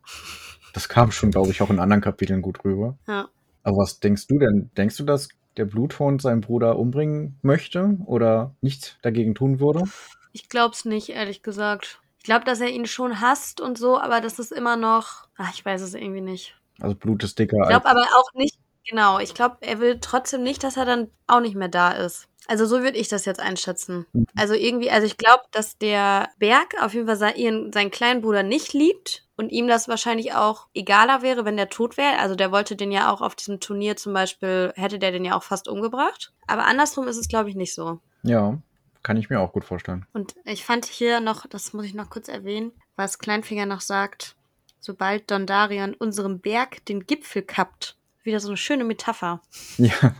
Das kam schon, glaube ich, auch in anderen Kapiteln gut rüber. Ja. Aber was denkst du denn? Denkst du, dass der Bluthund seinen Bruder umbringen möchte oder nichts dagegen tun würde? Ich glaub's nicht, ehrlich gesagt. Ich glaube, dass er ihn schon hasst und so, aber das ist immer noch. Ach, ich weiß es irgendwie nicht. Also Blut ist dicker Ich glaube aber auch nicht, genau. Ich glaube, er will trotzdem nicht, dass er dann auch nicht mehr da ist. Also so würde ich das jetzt einschätzen. Also irgendwie, also ich glaube, dass der Berg auf jeden Fall se- ihren, seinen kleinen Bruder nicht liebt und ihm das wahrscheinlich auch egaler wäre, wenn der tot wäre. Also der wollte den ja auch auf diesem Turnier zum Beispiel, hätte der den ja auch fast umgebracht. Aber andersrum ist es, glaube ich, nicht so. Ja, kann ich mir auch gut vorstellen. Und ich fand hier noch, das muss ich noch kurz erwähnen, was Kleinfinger noch sagt, sobald Dondarion unserem Berg den Gipfel kappt. Wieder so eine schöne Metapher Ja,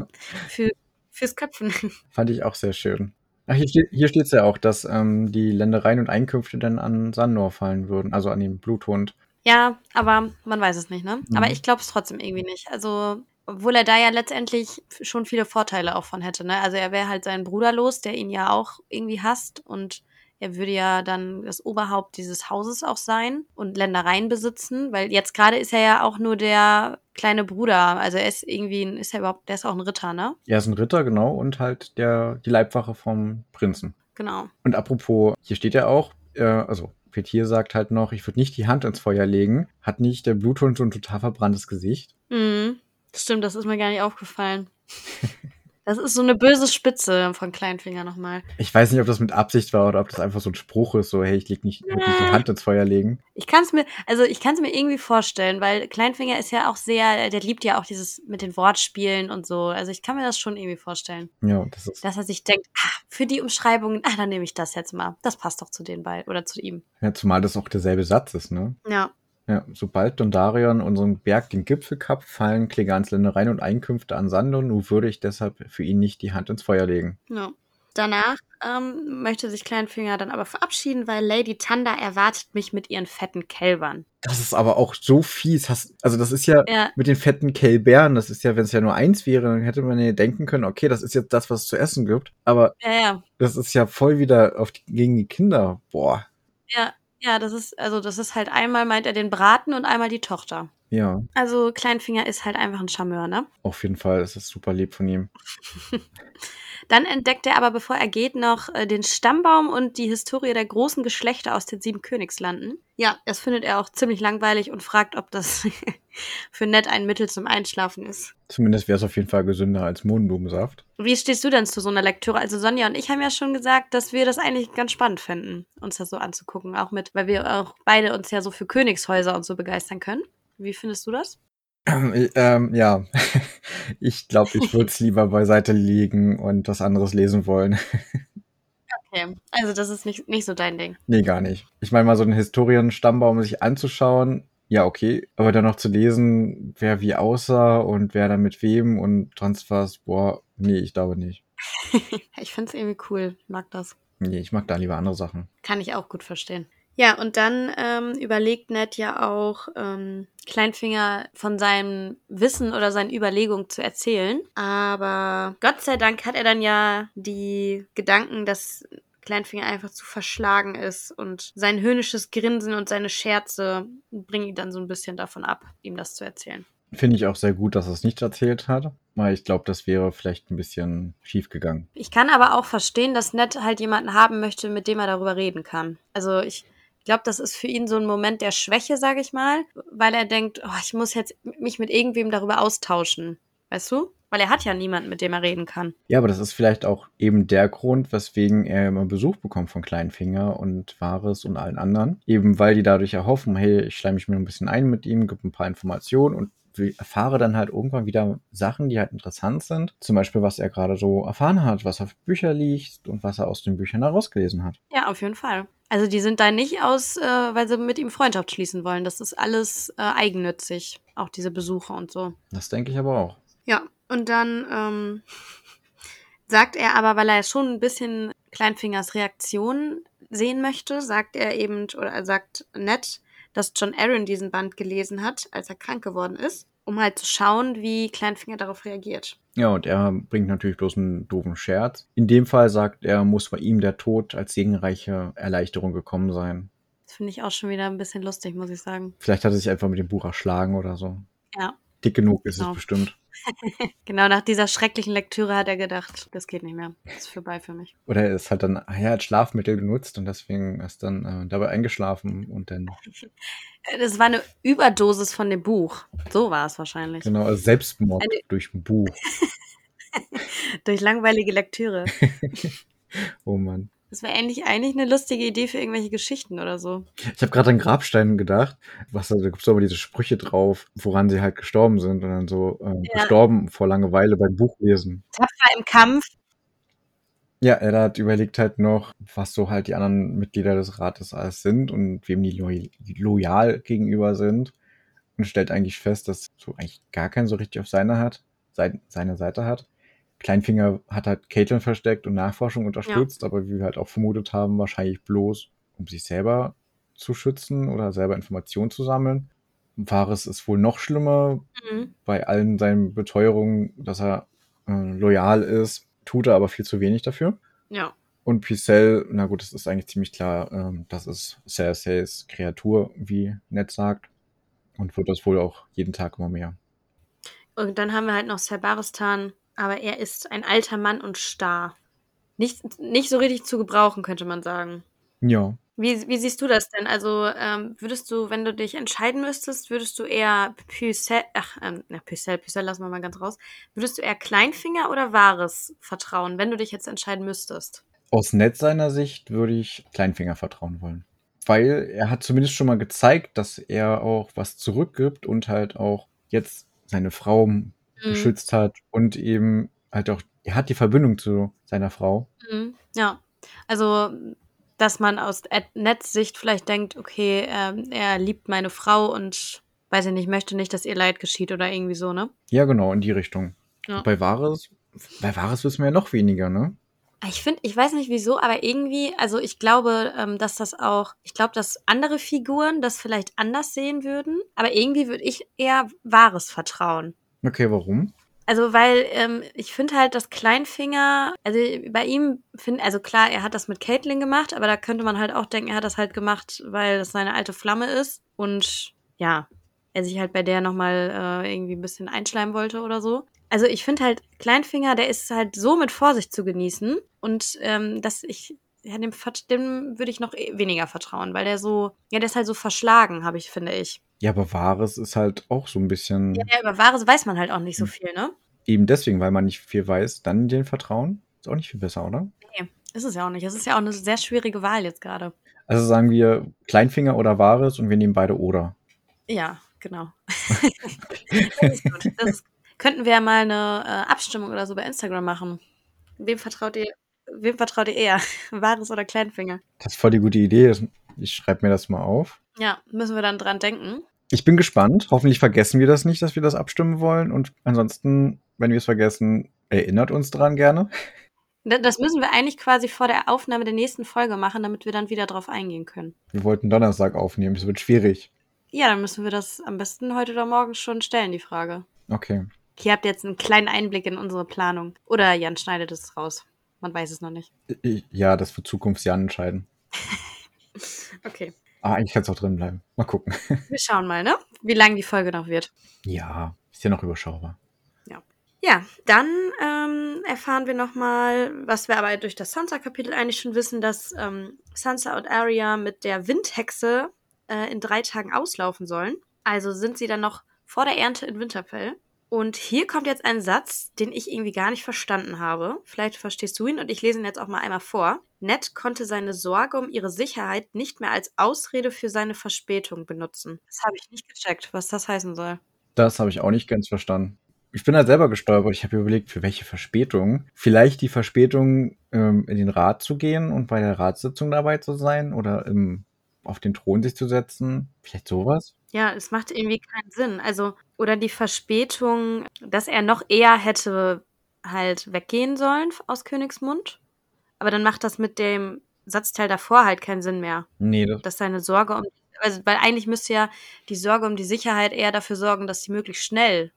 für, fürs Köpfen. fand ich auch sehr schön. Ach, hier steht hier steht's ja auch, dass ähm, die Ländereien und Einkünfte dann an Sandor fallen würden, also an den Bluthund. Ja, aber man weiß es nicht, ne? Mhm. Aber ich glaube es trotzdem irgendwie nicht. Also, obwohl er da ja letztendlich schon viele Vorteile auch von hätte, ne? Also er wäre halt seinen Bruder los, der ihn ja auch irgendwie hasst und er würde ja dann das Oberhaupt dieses Hauses auch sein und Ländereien besitzen, weil jetzt gerade ist er ja auch nur der kleine Bruder. Also er ist irgendwie, ein, ist er überhaupt, der ist auch ein Ritter, ne? Er ist ein Ritter, genau, und halt der, die Leibwache vom Prinzen. Genau. Und apropos, hier steht ja auch, äh, also Petir sagt halt noch, ich würde nicht die Hand ins Feuer legen. Hat nicht der Bluthund so ein total verbranntes Gesicht? Mhm. Stimmt, das ist mir gar nicht aufgefallen. Das ist so eine böse Spitze von Kleinfinger nochmal. Ich weiß nicht, ob das mit Absicht war oder ob das einfach so ein Spruch ist, so, hey, ich leg nicht, würd nicht die Hand ins Feuer legen. Ich kann es mir, also ich kann es mir irgendwie vorstellen, weil Kleinfinger ist ja auch sehr, der liebt ja auch dieses mit den Wortspielen und so. Also ich kann mir das schon irgendwie vorstellen, Ja, das ist, dass er sich denkt, ah, für die Umschreibungen, ah, dann nehme ich das jetzt mal. Das passt doch zu den beiden oder zu ihm. ja, zumal das auch derselbe Satz ist, ne? Ja. Ja, sobald Dondarion unseren Berg den Gipfel kappt, fallen Klegans Ländereien und Einkünfte an Sandor, nun würde ich deshalb für ihn nicht die Hand ins Feuer legen. ja. Danach ähm, möchte sich Kleinfinger dann aber verabschieden, weil Lady Tanda erwartet mich mit ihren fetten Kälbern. Das ist aber auch so fies. Hast, also das ist ja, Ja. mit den fetten Kälbern, das ist ja, wenn es ja nur eins wäre, dann hätte man ja denken können, okay, das ist jetzt das, was es zu essen gibt. Aber Ja, ja. das ist ja voll wieder auf die, gegen die Kinder. Boah. Ja, ja, das ist, also das ist halt einmal meint er den Braten und einmal die Tochter. Ja, Also Kleinfinger ist halt einfach ein Charmeur, ne? auf jeden Fall. Das ist super lieb von ihm. Dann entdeckt er aber, bevor er geht, noch äh, den Stammbaum und die Historie der großen Geschlechter aus den sieben Königslanden. Ja, das findet er auch ziemlich langweilig und fragt, ob das für Ned ein Mittel zum Einschlafen ist. Zumindest wäre es auf jeden Fall gesünder als Mohnblumensaft. Wie stehst du denn zu so einer Lektüre? Also Sonja und ich haben ja schon gesagt, dass wir das eigentlich ganz spannend finden, uns das so anzugucken. Auch mit, weil wir auch beide uns ja so für Königshäuser und so begeistern können. Wie findest du das? Ähm, ähm, ja, ich glaube, ich würde es lieber beiseite legen und was anderes lesen wollen. Okay, also das ist nicht, nicht so dein Ding. nee, gar nicht. Ich meine, mal so einen Historienstammbaum sich anzuschauen, ja, okay. Aber dann noch zu lesen, wer wie aussah und wer da mit wem und sonst was, boah, nee, ich glaube nicht. ich finde es irgendwie cool. Mag das. Nee, ich mag da lieber andere Sachen. Kann ich auch gut verstehen. Ja, und dann ähm, überlegt Ned ja auch, ähm, Kleinfinger von seinem Wissen oder seinen Überlegungen zu erzählen. Aber Gott sei Dank hat er dann ja die Gedanken, dass Kleinfinger einfach zu verschlagen ist und sein höhnisches Grinsen und seine Scherze bringen ihn dann so ein bisschen davon ab, ihm das zu erzählen. Finde ich auch sehr gut, dass er es nicht erzählt hat, weil ich glaube, das wäre vielleicht ein bisschen schief gegangen. Ich kann aber auch verstehen, dass Ned halt jemanden haben möchte, mit dem er darüber reden kann. Also ich glaube, das ist für ihn so ein Moment der Schwäche, sage ich mal, weil er denkt, oh, ich muss jetzt mich mit irgendwem darüber austauschen. Weißt du? Weil er hat ja niemanden, mit dem er reden kann. Ja, aber das ist vielleicht auch eben der Grund, weswegen er immer Besuch bekommt von Kleinfinger und Vares und allen anderen. Eben weil die dadurch erhoffen, hey, ich schleime mich mir ein bisschen ein mit ihm, gebe ein paar Informationen und erfahre dann halt irgendwann wieder Sachen, die halt interessant sind. Zum Beispiel, was er gerade so erfahren hat, was er auf Bücher liest und was er aus den Büchern herausgelesen hat. Ja, auf jeden Fall. Also die sind da nicht aus, äh, weil sie mit ihm Freundschaft schließen wollen. Das ist alles äh, eigennützig. Auch diese Besuche und so. Das denke ich aber auch. Ja, und dann ähm, sagt er aber, weil er schon ein bisschen Kleinfingers Reaktion sehen möchte, sagt er eben, oder er sagt nett, dass John Aaron diesen Band gelesen hat, als er krank geworden ist, um halt zu schauen, wie Kleinfinger darauf reagiert. Ja, und er bringt natürlich bloß einen doofen Scherz. In dem Fall sagt er, muss bei ihm der Tod als segenreiche Erleichterung gekommen sein. Das finde ich auch schon wieder ein bisschen lustig, muss ich sagen. Vielleicht hat er sich einfach mit dem Buch erschlagen oder so. Ja. Dick genug ist Genau. es bestimmt. Genau nach dieser schrecklichen Lektüre hat er gedacht, das geht nicht mehr. Das ist vorbei für mich. Oder er ist halt dann, ah ja, er hat Schlafmittel genutzt und deswegen ist dann äh, dabei eingeschlafen und dann, Das war eine Überdosis von dem Buch. So war es wahrscheinlich. genau, also Selbstmord Eine- durch ein Buch. Durch langweilige Lektüre. Oh Mann. Das wäre eigentlich, eigentlich eine lustige Idee für irgendwelche Geschichten oder so. Ich habe gerade an Grabsteinen gedacht. Was, da gibt es aber diese Sprüche drauf, woran sie halt gestorben sind und dann so ähm, Ja. gestorben vor Langeweile beim Buchlesen. Tapfer im Kampf. Ja, er hat überlegt halt noch, was so halt die anderen Mitglieder des Rates alles sind und wem die loy loyal gegenüber sind. Und stellt eigentlich fest, dass so eigentlich gar keinen so richtig auf seine hat, sein, seine Seite hat. Kleinfinger hat halt Caitlin versteckt und Nachforschung unterstützt, aber wie wir halt auch vermutet haben, wahrscheinlich bloß, um sich selber zu schützen oder selber Informationen zu sammeln. Wahres ist wohl noch schlimmer, Mhm. bei allen seinen Beteuerungen, dass er äh, loyal ist, tut er aber viel zu wenig dafür. Ja. Und Picel, na gut, das ist eigentlich ziemlich klar, ähm, das ist Cerseis Kreatur, wie Ned sagt. Und wird das wohl auch jeden Tag immer mehr. Und dann haben wir halt noch Cerbaristan, aber er ist ein alter Mann und starr. Nicht, nicht so richtig zu gebrauchen, könnte man sagen. Ja. Wie, wie siehst du das denn? Also, ähm, würdest du, wenn du dich entscheiden müsstest, würdest du eher Pucelle, ach, ähm, na, Pucelle, Pucelle lassen wir mal ganz raus. Würdest du eher Kleinfinger oder Wahres vertrauen, wenn du dich jetzt entscheiden müsstest? Aus Ned seiner Sicht würde ich Kleinfinger vertrauen wollen. Weil er hat zumindest schon mal gezeigt, dass er auch was zurückgibt und halt auch jetzt seine Frau geschützt hat und eben halt auch, er hat die Verbindung zu seiner Frau. Mhm. Ja, also, dass man aus Ed- Neds Sicht vielleicht denkt, okay, ähm, er liebt meine Frau und weiß ich nicht, möchte nicht, dass ihr Leid geschieht oder irgendwie so, ne? Ja, genau, in die Richtung. Ja. Bei Wahres, bei Wahres wissen wir ja noch weniger, ne? Ich finde, ich weiß nicht wieso, aber irgendwie, also ich glaube, ähm, dass das auch, ich glaube, dass andere Figuren das vielleicht anders sehen würden, aber irgendwie würde ich eher Wahres vertrauen. Okay, warum? Also, weil ähm, ich finde halt, dass Kleinfinger, also bei ihm, find, also klar, er hat das mit Caitlin gemacht, aber da könnte man halt auch denken, er hat das halt gemacht, weil das seine alte Flamme ist und ja, er sich halt bei der nochmal äh, irgendwie ein bisschen einschleimen wollte oder so. Also ich finde halt, Kleinfinger, der ist halt so mit Vorsicht zu genießen und ähm, dass ich, ja, dem, dem würde ich noch eh weniger vertrauen, weil der so, ja, der ist halt so verschlagen, habe ich, finde ich. Ja, aber Wahres ist halt auch so ein bisschen Ja, über Wahres weiß man halt auch nicht so Hm. viel, ne? eben deswegen, weil man nicht viel weiß, dann den Vertrauen. Ist auch nicht viel besser, oder? Ist es ja auch nicht. Es ist ja auch eine sehr schwierige Wahl jetzt gerade. Also sagen wir Kleinfinger oder Wahres und wir nehmen beide oder. Ja, genau. das ist gut. Das ist, könnten wir ja mal eine äh, Abstimmung oder so bei Instagram machen. Wem vertraut ihr, wem vertraut ihr eher? Wahres oder Kleinfinger? Das ist voll die gute Idee. Ich schreibe mir das mal auf. Ja, müssen wir dann dran denken. Ich bin gespannt. Hoffentlich vergessen wir das nicht, dass wir das abstimmen wollen. Und ansonsten, wenn wir es vergessen, erinnert uns dran gerne. Da- Das müssen wir eigentlich quasi vor der Aufnahme der nächsten Folge machen, damit wir dann wieder drauf eingehen können. Wir wollten Donnerstag aufnehmen. Das wird schwierig. Ja, dann müssen wir das am besten heute oder morgen schon stellen, die Frage. Okay. Hier habt ihr jetzt einen kleinen Einblick in unsere Planung. Oder Jan schneidet es raus. Man weiß es noch nicht. Ich- Ja, das wird Zukunftsjahren entscheiden. Okay. Aber eigentlich kann es auch drin bleiben. Mal gucken. Wir schauen mal, ne? Wie lang die Folge noch wird. Ja, ist ja noch überschaubar. Ja, dann ähm, erfahren wir nochmal, was wir aber durch das Sansa-Kapitel eigentlich schon wissen, dass ähm, Sansa und Arya mit der Windhexe äh, in drei Tagen auslaufen sollen. Also sind sie dann noch vor der Ernte in Winterfell. Und hier kommt jetzt ein Satz, den ich irgendwie gar nicht verstanden habe. Vielleicht verstehst du ihn und ich lese ihn jetzt auch mal einmal vor. Ned konnte seine Sorge um ihre Sicherheit nicht mehr als Ausrede für seine Verspätung benutzen. Das habe ich nicht gecheckt, was das heißen soll. Das habe ich auch nicht ganz verstanden. Ich bin halt selber gestolpert. Ich habe überlegt, für welche Verspätung. Vielleicht die Verspätung, ähm, in den Rat zu gehen und bei der Ratssitzung dabei zu sein oder im, auf den Thron sich zu setzen. Vielleicht sowas. Ja, es macht irgendwie keinen Sinn. Also, oder die Verspätung, dass er noch eher hätte halt weggehen sollen aus Königsmund. Aber dann macht das mit dem Satzteil davor halt keinen Sinn mehr. Nee, das, Dass seine Sorge um, also, weil eigentlich müsste ja die Sorge um die Sicherheit eher dafür sorgen, dass sie möglichst schnell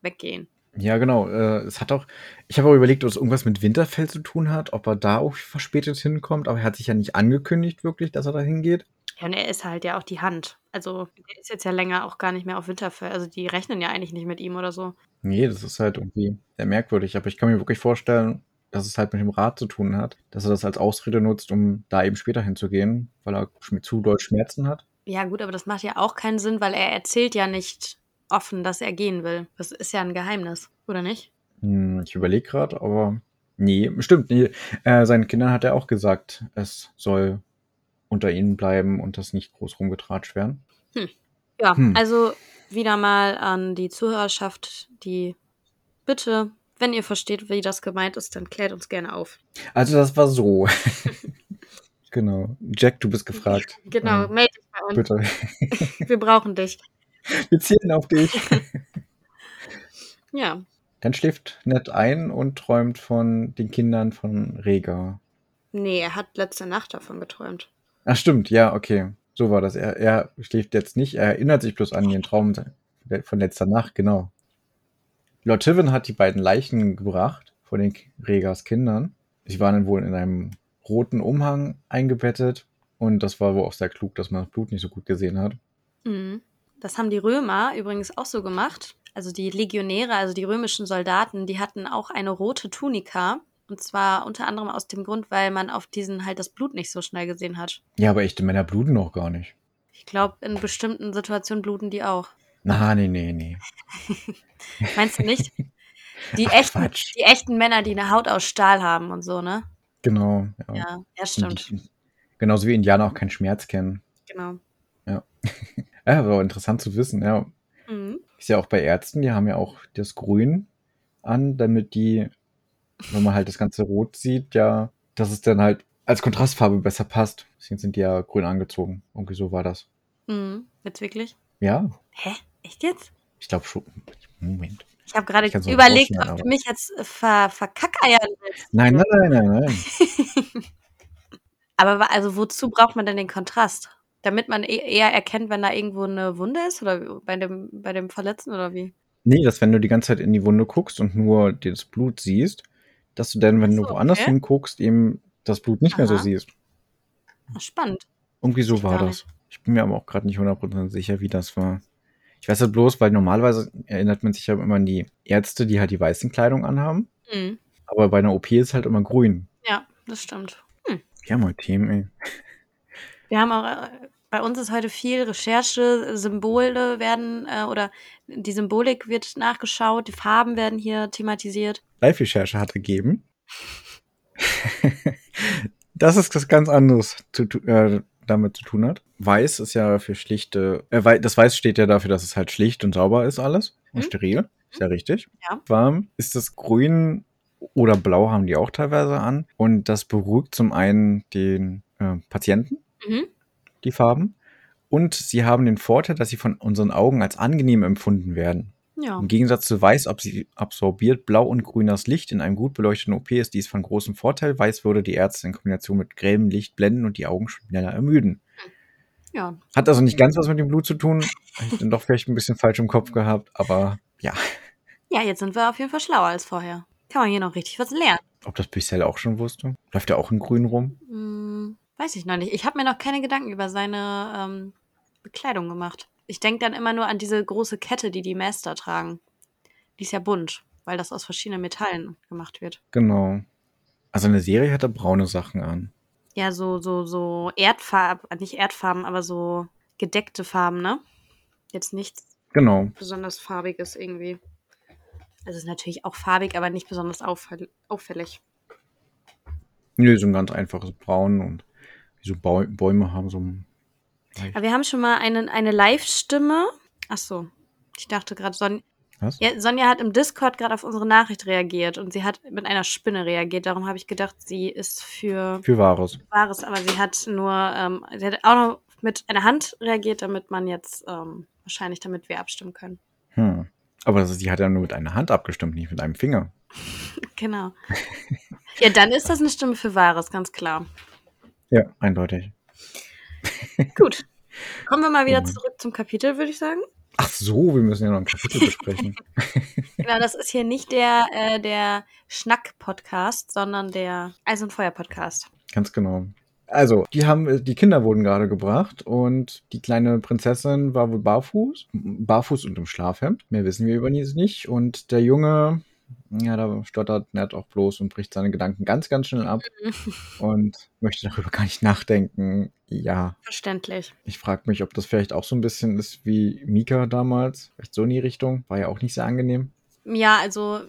weggehen. ja genau. Äh, es hat auch, ich habe auch überlegt, ob es irgendwas mit Winterfell zu tun hat, ob er da auch verspätet hinkommt, aber er hat sich ja nicht angekündigt wirklich, dass er da hingeht. Ja, und er ist halt ja auch die Hand. Also, er ist jetzt ja länger auch gar nicht mehr auf Winterfell. Also, die rechnen ja eigentlich nicht mit ihm oder so. Nee, das ist halt irgendwie sehr merkwürdig. Aber ich kann mir wirklich vorstellen, dass es halt mit dem Rat zu tun hat, dass er das als Ausrede nutzt, um da eben später hinzugehen, weil er zu doll Schmerzen hat. Ja, gut, aber das macht ja auch keinen Sinn, weil er erzählt ja nicht offen, dass er gehen will. Das ist ja ein Geheimnis, oder nicht? Hm, ich überlege gerade, aber nee, stimmt. Nee. Äh, seinen Kindern hat er auch gesagt, es soll unter ihnen bleiben und das nicht groß rumgetratscht werden. Hm. Ja, hm. also wieder mal an die Zuhörerschaft, die Bitte, wenn ihr versteht, wie das gemeint ist, dann klärt uns gerne auf. Also das war so. genau. Jack, du bist gefragt. Genau, ähm, melde dich bei uns. Bitte. Wir brauchen dich. Wir zielen auf dich. ja. Dann schläft Ned ein und träumt von den Kindern von Rega. Nee, er hat letzte Nacht davon geträumt. Ach stimmt, ja, okay. So war das. Er, er schläft jetzt nicht, er erinnert sich bloß an den Traum von letzter Nacht, genau. Lord Tivin hat die beiden Leichen gebracht von den Regas Kindern. Sie waren dann wohl in einem roten Umhang eingebettet und das war wohl auch sehr klug, dass man das Blut nicht so gut gesehen hat. Mhm. Das haben die Römer übrigens auch so gemacht. Also die Legionäre, also die römischen Soldaten, die hatten auch eine rote Tunika. Und zwar unter anderem aus dem Grund, weil man auf diesen halt das Blut nicht so schnell gesehen hat. Ja, aber echte Männer bluten noch gar nicht. Ich glaube, in bestimmten Situationen bluten die auch. Na, nee, nee, nee. Meinst du nicht? Die, Ach, echten, die echten Männer, die eine Haut aus Stahl haben und so, ne? Genau. Ja, ja, ja stimmt. Und, genauso wie Indianer auch keinen Schmerz kennen. Genau. Ja. ja, aber interessant zu wissen, ja. Mhm. Ist ja auch bei Ärzten, die haben ja auch das Grün an, damit die, wenn man halt das ganze Rot sieht, ja, dass es dann halt als Kontrastfarbe besser passt. Deswegen sind die ja grün angezogen. Irgendwie so war das. Mhm. Jetzt wirklich? Ja. Hä? Echt jetzt? Ich glaube schon. Moment. Ich habe gerade überlegt, ob du mich jetzt ver verkackeiern willst. Nein, nein, nein, nein, nein. aber also wozu braucht man denn den Kontrast? Damit man e-, eher erkennt, wenn da irgendwo eine Wunde ist oder bei dem, bei dem Verletzten oder wie? Nee, dass wenn du die ganze Zeit in die Wunde guckst und nur das Blut siehst, dass du dann, wenn so, du woanders okay. hinguckst, eben das Blut nicht Aha. mehr so siehst. Spannend. Irgendwie so war das. Ich bin mir aber auch gerade nicht 100% sicher, wie das war. Ich weiß halt bloß, weil normalerweise erinnert man sich ja immer an die Ärzte, die halt die weißen Kleidung anhaben. Mhm. Aber bei einer OP ist halt immer grün. Ja, das stimmt. Hm. Wir haben heute Themen, ey. Wir haben auch, äh, bei uns ist heute viel Recherche, Symbole werden äh, oder die Symbolik wird nachgeschaut, die Farben werden hier thematisiert. Live-Recherche hat gegeben. das ist was ganz anderes zu, äh, damit zu tun hat. Weiß ist ja für schlichte, äh, das Weiß steht ja dafür, dass es halt schlicht und sauber ist alles und mhm. steril. Ist ja richtig. Ja. Warm ist das Grün oder Blau haben die auch teilweise an und das beruhigt zum einen den äh, Patienten, mhm. die Farben. Und sie haben den Vorteil, dass sie von unseren Augen als angenehm empfunden werden. Ja. Im Gegensatz zu Weiß absorbiert blau und grün das Licht. In einem gut beleuchteten OP ist dies von großem Vorteil. Weiß würde die Ärzte in Kombination mit grellem Licht blenden und die Augen schneller ermüden. Ja. Hat also nicht ganz was mit dem Blut zu tun. Habe ich dann doch vielleicht ein bisschen falsch im Kopf gehabt, aber ja. Ja, jetzt sind wir auf jeden Fall schlauer als vorher. Kann man hier noch richtig was lernen. Ob das Büchsel auch schon wusste? Läuft er auch in grün rum? Hm, weiß ich noch nicht. Ich habe mir noch keine Gedanken über seine ähm, Bekleidung gemacht. Ich denke dann immer nur an diese große Kette, die die Master tragen. Die ist ja bunt, weil das aus verschiedenen Metallen gemacht wird. Genau. Also eine Serie hat er braune Sachen an. Ja, so, so, so Erdfarben, nicht Erdfarben, aber so gedeckte Farben, ne? Jetzt nichts genau. besonders farbiges irgendwie. Also es ist natürlich auch farbig, aber nicht besonders auffällig. Nö, so ein ganz einfaches Braun und wie so Bäume haben so ein aber wir haben schon mal eine, eine Live-Stimme. Ach so, ich dachte gerade, Son ja, Sonja hat im Discord gerade auf unsere Nachricht reagiert und sie hat mit einer Spinne reagiert. Darum habe ich gedacht, sie ist für für Wahres. Wahres, aber sie hat nur, ähm, sie hat auch noch mit einer Hand reagiert, damit man jetzt ähm, wahrscheinlich, damit wir abstimmen können. Hm. Aber sie hat ja nur mit einer Hand abgestimmt, nicht mit einem Finger. genau. ja, dann ist das eine Stimme für Wahres, ganz klar. Ja, eindeutig. Gut. Kommen wir mal wieder oh zurück zum Kapitel, würde ich sagen. Ach so, wir müssen ja noch ein Kapitel besprechen. genau, das ist hier nicht der, äh, der Schnack-Podcast, sondern der Eis- und Feuer-Podcast. Ganz genau. Also, die haben, die Kinder wurden gerade gebracht und die kleine Prinzessin war wohl barfuß, barfuß und im Schlafhemd. Mehr wissen wir über sie nicht. Und der Junge, ja, da stottert Ned auch bloß und bricht seine Gedanken ganz, ganz schnell ab und möchte darüber gar nicht nachdenken. Ja. Verständlich. Ich frage mich, ob das vielleicht auch so ein bisschen ist wie Mika damals. Vielleicht so in die Richtung. War ja auch nicht sehr angenehm. Ja, also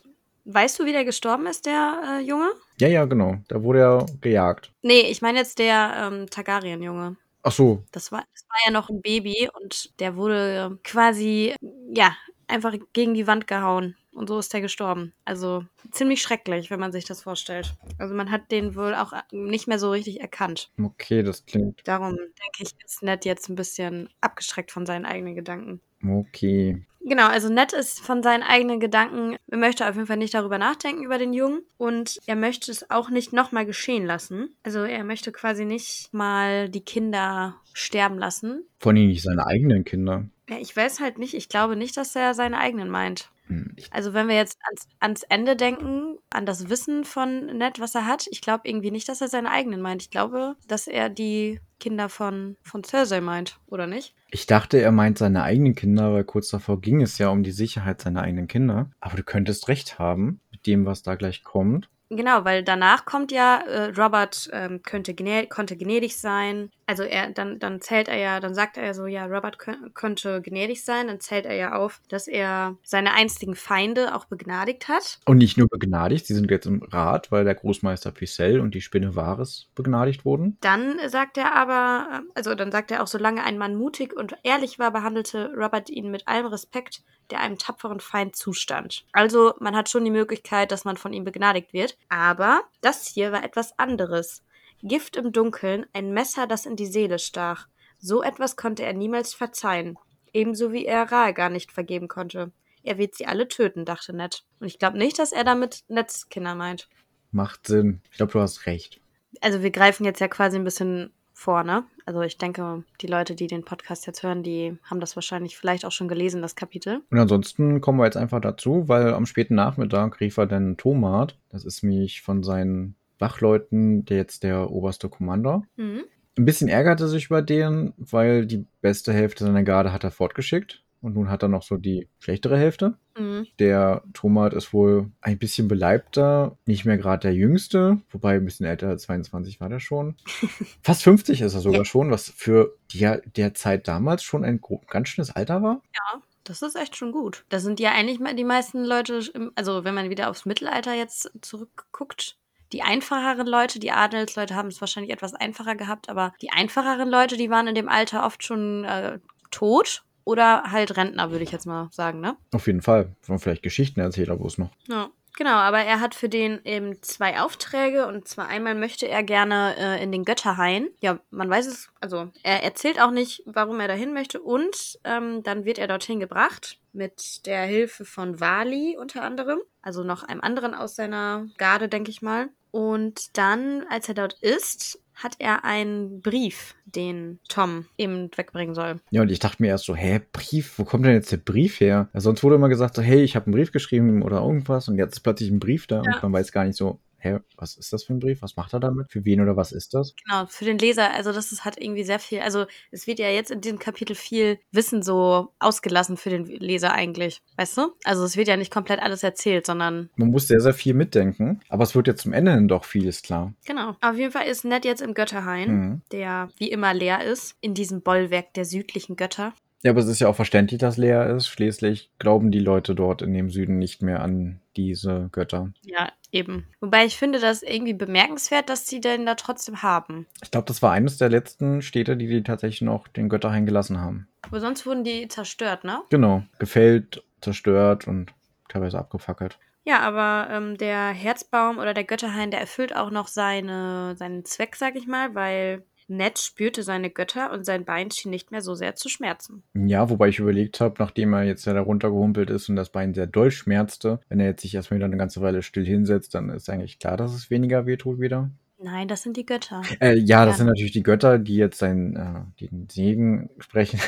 Weißt du, wie der gestorben ist, der äh, Junge? Ja, ja, genau. Da wurde er gejagt. Nee, ich meine jetzt der ähm, Targaryen-Junge. Ach so. Das war, das war ja noch ein Baby und der wurde quasi, ja, einfach gegen die Wand gehauen. Und so ist der gestorben. Also ziemlich schrecklich, wenn man sich das vorstellt. Also man hat den wohl auch nicht mehr so richtig erkannt. Okay, das klingt. Darum denke ich, ist Ned jetzt ein bisschen abgestreckt von seinen eigenen Gedanken. Okay. Genau, also Ned ist von seinen eigenen Gedanken, er möchte auf jeden Fall nicht darüber nachdenken über den Jungen und er möchte es auch nicht nochmal geschehen lassen. Also er möchte quasi nicht mal die Kinder sterben lassen. Vor allem nicht seine eigenen Kinder. Ja, ich weiß halt nicht, ich glaube nicht, dass er seine eigenen meint. Hm, Also wenn wir jetzt ans, ans Ende denken, an das Wissen von Ned, was er hat, ich glaube irgendwie nicht, dass er seine eigenen meint. Ich glaube, dass er die Kinder von, von Cersei meint, oder nicht? Ich dachte, er meint seine eigenen Kinder, weil kurz davor ging es ja um die Sicherheit seiner eigenen Kinder. Aber du könntest recht haben mit dem, was da gleich kommt. Genau, weil danach kommt ja, äh, Robert ähm, könnte konnte gnädig sein. Also er, dann, dann zählt er ja, dann sagt er so, ja, Robert kö- könnte gnädig sein. Dann zählt er ja auf, dass er seine einstigen Feinde auch begnadigt hat. Und nicht nur begnadigt, sie sind jetzt im Rat, weil der Großmeister Picel und die Spinne Varys begnadigt wurden. Dann sagt er aber, also dann sagt er auch, solange ein Mann mutig und ehrlich war, behandelte Robert ihn mit allem Respekt, der einem tapferen Feind zustand. Also man hat schon die Möglichkeit, dass man von ihm begnadigt wird. Aber das hier war etwas anderes. Gift im Dunkeln, ein Messer, das in die Seele stach. So etwas konnte er niemals verzeihen. Ebenso wie er Raegar nicht vergeben konnte. Er wird sie alle töten, dachte Ned. Und ich glaube nicht, dass er damit Neds Kinder meint. Macht Sinn. Ich glaube, du hast recht. Also wir greifen jetzt ja quasi ein bisschen vor, ne? Also ich denke, die Leute, die den Podcast jetzt hören, die haben das wahrscheinlich vielleicht auch schon gelesen, das Kapitel. Und ansonsten kommen wir jetzt einfach dazu, weil am späten Nachmittag rief er dann Tomat. Das ist mich von seinen Wachleuten, der jetzt der oberste Commander. Mhm. Ein bisschen ärgerte sich über den, weil die beste Hälfte seiner Garde hat er fortgeschickt. Und nun hat er noch so die schlechtere Hälfte. Mhm. Der Tomat ist wohl ein bisschen beleibter, nicht mehr gerade der jüngste, wobei ein bisschen älter als 22 war der schon. Fast 50 ist er sogar Ja. schon, was für die, der Zeit damals schon ein ganz schönes Alter war. Ja, das ist echt schon gut. Da sind ja eigentlich mal die meisten Leute, im, also wenn man wieder aufs Mittelalter jetzt zurückguckt, die einfacheren Leute, die Adelsleute haben es wahrscheinlich etwas einfacher gehabt, aber die einfacheren Leute, die waren in dem Alter oft schon äh, tot oder halt Rentner, würde ich jetzt mal sagen, ne? Auf jeden Fall. Von vielleicht Geschichtenerzähler, wo es noch. Ja, genau, aber er hat für den eben zwei Aufträge und zwar einmal möchte er gerne äh, in den Götterhain. Ja, man weiß es, also er erzählt auch nicht, warum er dahin möchte und ähm, dann wird er dorthin gebracht mit der Hilfe von Wali unter anderem, also noch einem anderen aus seiner Garde, denke ich mal. Und dann, als er dort ist, hat er einen Brief, den Tom eben wegbringen soll. Ja, und ich dachte mir erst so, hä, Brief, wo kommt denn jetzt der Brief her? Ja, sonst wurde immer gesagt so, hey, ich habe einen Brief geschrieben oder irgendwas und jetzt ist plötzlich ein Brief da Ja. und man weiß gar nicht so, hä, was ist das für ein Brief? Was macht er damit? Für wen oder was ist das? Genau, für den Leser, also das ist, hat irgendwie sehr viel, also es wird ja jetzt in diesem Kapitel viel Wissen so ausgelassen für den Leser eigentlich, weißt du? Also es wird ja nicht komplett alles erzählt, sondern Man muss sehr, sehr viel mitdenken, aber es wird jetzt zum Ende hin doch vieles klar. genau. Auf jeden Fall ist Ned jetzt im Götterhain, Mhm. der wie immer leer ist, in diesem Bollwerk der südlichen Götter. Ja, aber es ist ja auch verständlich, dass leer ist. Schließlich glauben die Leute dort in dem Süden nicht mehr an diese Götter. Ja, eben. Wobei ich finde das irgendwie bemerkenswert, dass sie den da trotzdem haben. Ich glaube, das war eines der letzten Städte, die die tatsächlich noch den Götterhain gelassen haben. Aber sonst wurden die zerstört, ne? Genau, gefällt, zerstört und teilweise abgefackelt. Ja, aber ähm, der Herzbaum oder der Götterhain, der erfüllt auch noch seine, seinen Zweck, sag ich mal, weil Ned spürte seine Götter und sein Bein schien nicht mehr so sehr zu schmerzen. Ja, wobei ich überlegt habe, nachdem er jetzt ja da runtergehumpelt ist und das Bein sehr doll schmerzte, wenn er jetzt sich erstmal wieder eine ganze Weile still hinsetzt, dann ist eigentlich klar, dass es weniger wehtut wieder. Nein, das sind die Götter. Äh, ja, das Ja. sind natürlich die Götter, die jetzt seinen, äh, den Segen sprechen.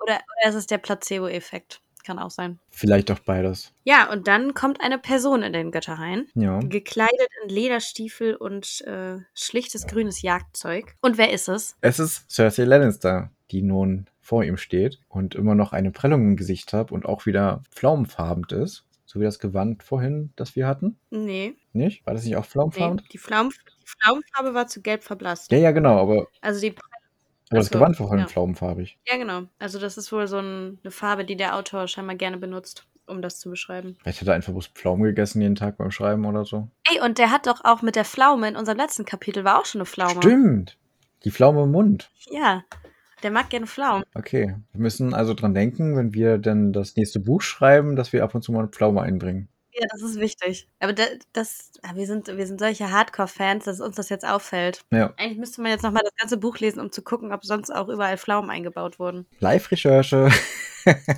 Oder, oder es ist der Placebo-Effekt. Kann auch sein. Vielleicht auch beides. Ja, und dann kommt eine Person in den Götterhain, Ja. gekleidet in Lederstiefel und äh, schlichtes grünes Jagdzeug. Und wer ist es? Es ist Cersei Lannister, die nun vor ihm steht und immer noch eine Prellung im Gesicht hat und auch wieder pflaumenfarben ist. So wie das Gewand vorhin, das wir hatten. Nee, Nicht? War das nicht auch nee. pflaumenfarben? Die, Pflaum, die Pflaumenfarbe war zu gelb verblasst. Ja, ja, genau, aber, Also die aber das Ach so, Gewand war vorhin ja. pflaumenfarbig. Ja, genau. Also das ist wohl so ein, eine Farbe, die der Autor scheinbar gerne benutzt, um das zu beschreiben. Vielleicht hat er einfach bloß Pflaumen gegessen jeden Tag beim Schreiben oder so. Ey, und der hat doch auch mit der Pflaume in unserem letzten Kapitel war auch schon eine Pflaume. Stimmt. Die Pflaume im Mund. Ja, der mag gerne Pflaumen. Okay. Wir müssen also dran denken, wenn wir dann das nächste Buch schreiben, dass wir ab und zu mal eine Pflaume einbringen. Ja, das ist wichtig. Aber da, das, ah, wir sind, wir sind solche Hardcore-Fans, dass uns das jetzt auffällt. Ja. Eigentlich müsste man jetzt nochmal das ganze Buch lesen, um zu gucken, ob sonst auch überall Pflaumen eingebaut wurden. Live-Recherche.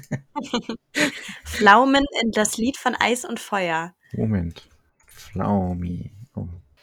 Pflaumen in das Lied von Eis und Feuer. Moment. Pflaumi.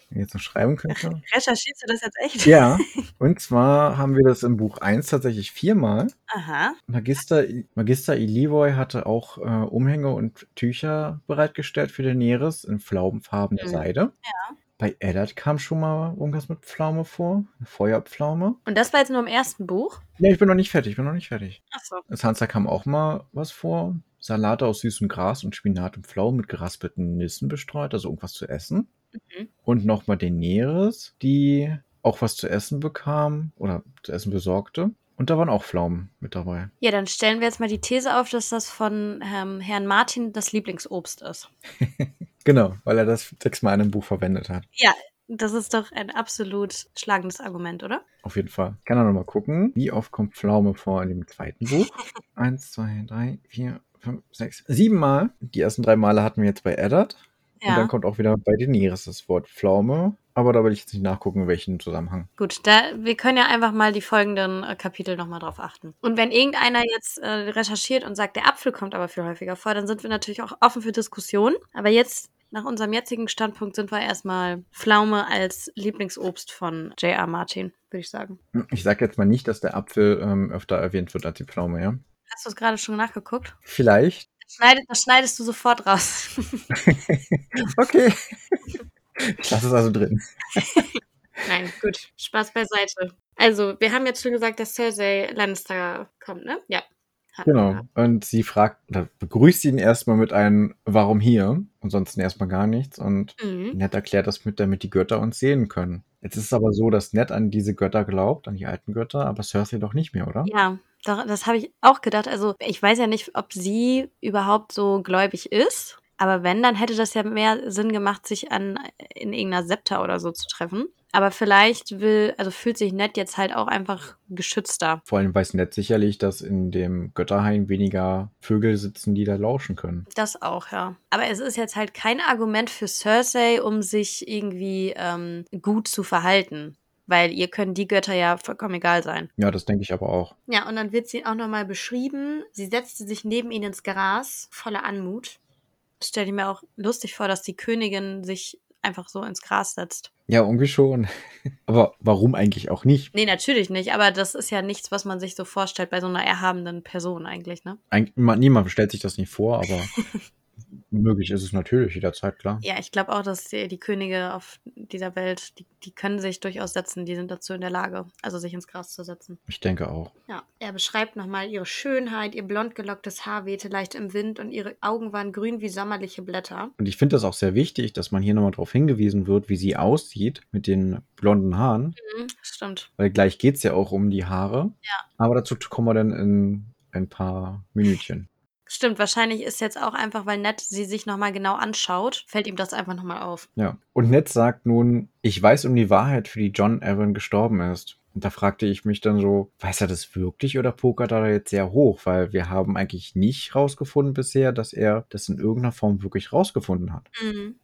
Wenn ich jetzt noch schreiben könnte. Recherchierst du das jetzt echt? Ja. Und zwar haben wir das im Buch 1 tatsächlich viermal. Aha. Magister, Magister Elivoy hatte auch äh, Umhänge und Tücher bereitgestellt für Daenerys in pflaumenfarbener Mhm. Seide. Ja. Bei Eddard kam schon mal irgendwas mit Pflaume vor. Eine Feuerpflaume. Und das war jetzt nur im ersten Buch? Nee, ich bin noch nicht fertig, ich bin noch nicht fertig. Achso. Sansa kam auch mal was vor. Salate aus süßem Gras und Spinat und Pflaumen mit geraspelten Nüssen bestreut, also irgendwas zu essen. Mhm. Und nochmal Daenerys, die auch was zu essen bekam oder zu essen besorgte. Und da waren auch Pflaumen mit dabei. Ja, dann stellen wir jetzt mal die These auf, dass das von ähm, Herrn Martin das Lieblingsobst ist. Genau, weil er das sechsmal in einem Buch verwendet hat. Ja, das ist doch ein absolut schlagendes Argument, oder? Auf jeden Fall. Kann er nochmal gucken, wie oft kommt Pflaume vor in dem zweiten Buch. Eins, zwei, drei, vier, fünf, sechs, sieben Mal. Die ersten drei Male hatten wir jetzt bei Eddard. Und dann kommt auch wieder bei Daenerys das Wort Pflaume. Aber da will ich jetzt nicht nachgucken, in welchem Zusammenhang. Gut, da, wir können ja einfach mal die folgenden äh, Kapitel nochmal drauf achten. Und wenn irgendeiner jetzt äh, recherchiert und sagt, der Apfel kommt aber viel häufiger vor, dann sind wir natürlich auch offen für Diskussionen. Aber jetzt, nach unserem jetzigen Standpunkt, sind wir erstmal Pflaume als Lieblingsobst von J.R. Martin, würde ich sagen. Ich sage jetzt mal nicht, dass der Apfel ähm, öfter erwähnt wird als die Pflaume, ja? Hast du es gerade schon nachgeguckt? Vielleicht. Das schneidest, das schneidest du sofort raus. okay. Ich lasse es also drin. Nein, gut. Spaß beiseite. Also, wir haben jetzt schon gesagt, dass Cersei Lannister kommt, ne? Ja. Genau. Und sie fragt, begrüßt ihn erstmal mit einem Warum hier? Ansonsten erstmal gar nichts. Und Mhm. Ned erklärt das mit, damit die Götter uns sehen können. Jetzt ist es aber so, dass Ned an diese Götter glaubt, an die alten Götter, aber Cersei doch nicht mehr, oder? Ja, das habe ich auch gedacht. Also, ich weiß ja nicht, ob sie überhaupt so gläubig ist. Aber wenn, dann hätte das ja mehr Sinn gemacht, sich an in irgendeiner Septa oder so zu treffen. Aber vielleicht will, also fühlt sich Ned jetzt halt auch einfach geschützter. Vor allem weiß Ned sicherlich, dass in dem Götterhain weniger Vögel sitzen, die da lauschen können. Das auch, ja. Aber es ist jetzt halt kein Argument für Cersei, um sich irgendwie ähm, gut zu verhalten. Weil ihr können die Götter ja vollkommen egal sein. Ja, das denke ich aber auch. Ja, und dann wird sie auch nochmal beschrieben. Sie setzte sich neben ihn ins Gras, voller Anmut. Das stelle ich mir auch lustig vor, dass die Königin sich einfach so ins Gras setzt. Ja, irgendwie schon. aber warum eigentlich auch nicht? Nee, natürlich nicht, aber das ist ja nichts, was man sich so vorstellt bei so einer erhabenen Person eigentlich, ne? Eig niemand stellt sich das nicht vor, aber möglich ist es natürlich jederzeit, klar. Ja, ich glaube auch, dass die, die Könige auf dieser Welt, die, die können sich durchaus setzen, die sind dazu in der Lage, also sich ins Gras zu setzen. Ich denke auch. Ja, er beschreibt nochmal ihre Schönheit, ihr blond gelocktes Haar wehte leicht im Wind und ihre Augen waren grün wie sommerliche Blätter. Und ich finde das auch sehr wichtig, dass man hier nochmal darauf hingewiesen wird, wie sie aussieht mit den blonden Haaren. Mhm, stimmt. Weil gleich geht es ja auch um die Haare. Ja. Aber dazu kommen wir dann in ein paar Minütchen. Stimmt, wahrscheinlich ist jetzt auch einfach, weil Ned sie sich nochmal genau anschaut, fällt ihm das einfach nochmal auf. Ja. Und Ned sagt nun, ich weiß um die Wahrheit, für die John Evan gestorben ist. Und da fragte ich mich dann so, weiß er das wirklich oder pokert er da jetzt sehr hoch? Weil wir haben eigentlich nicht rausgefunden bisher, dass er das in irgendeiner Form wirklich rausgefunden hat. Mhm.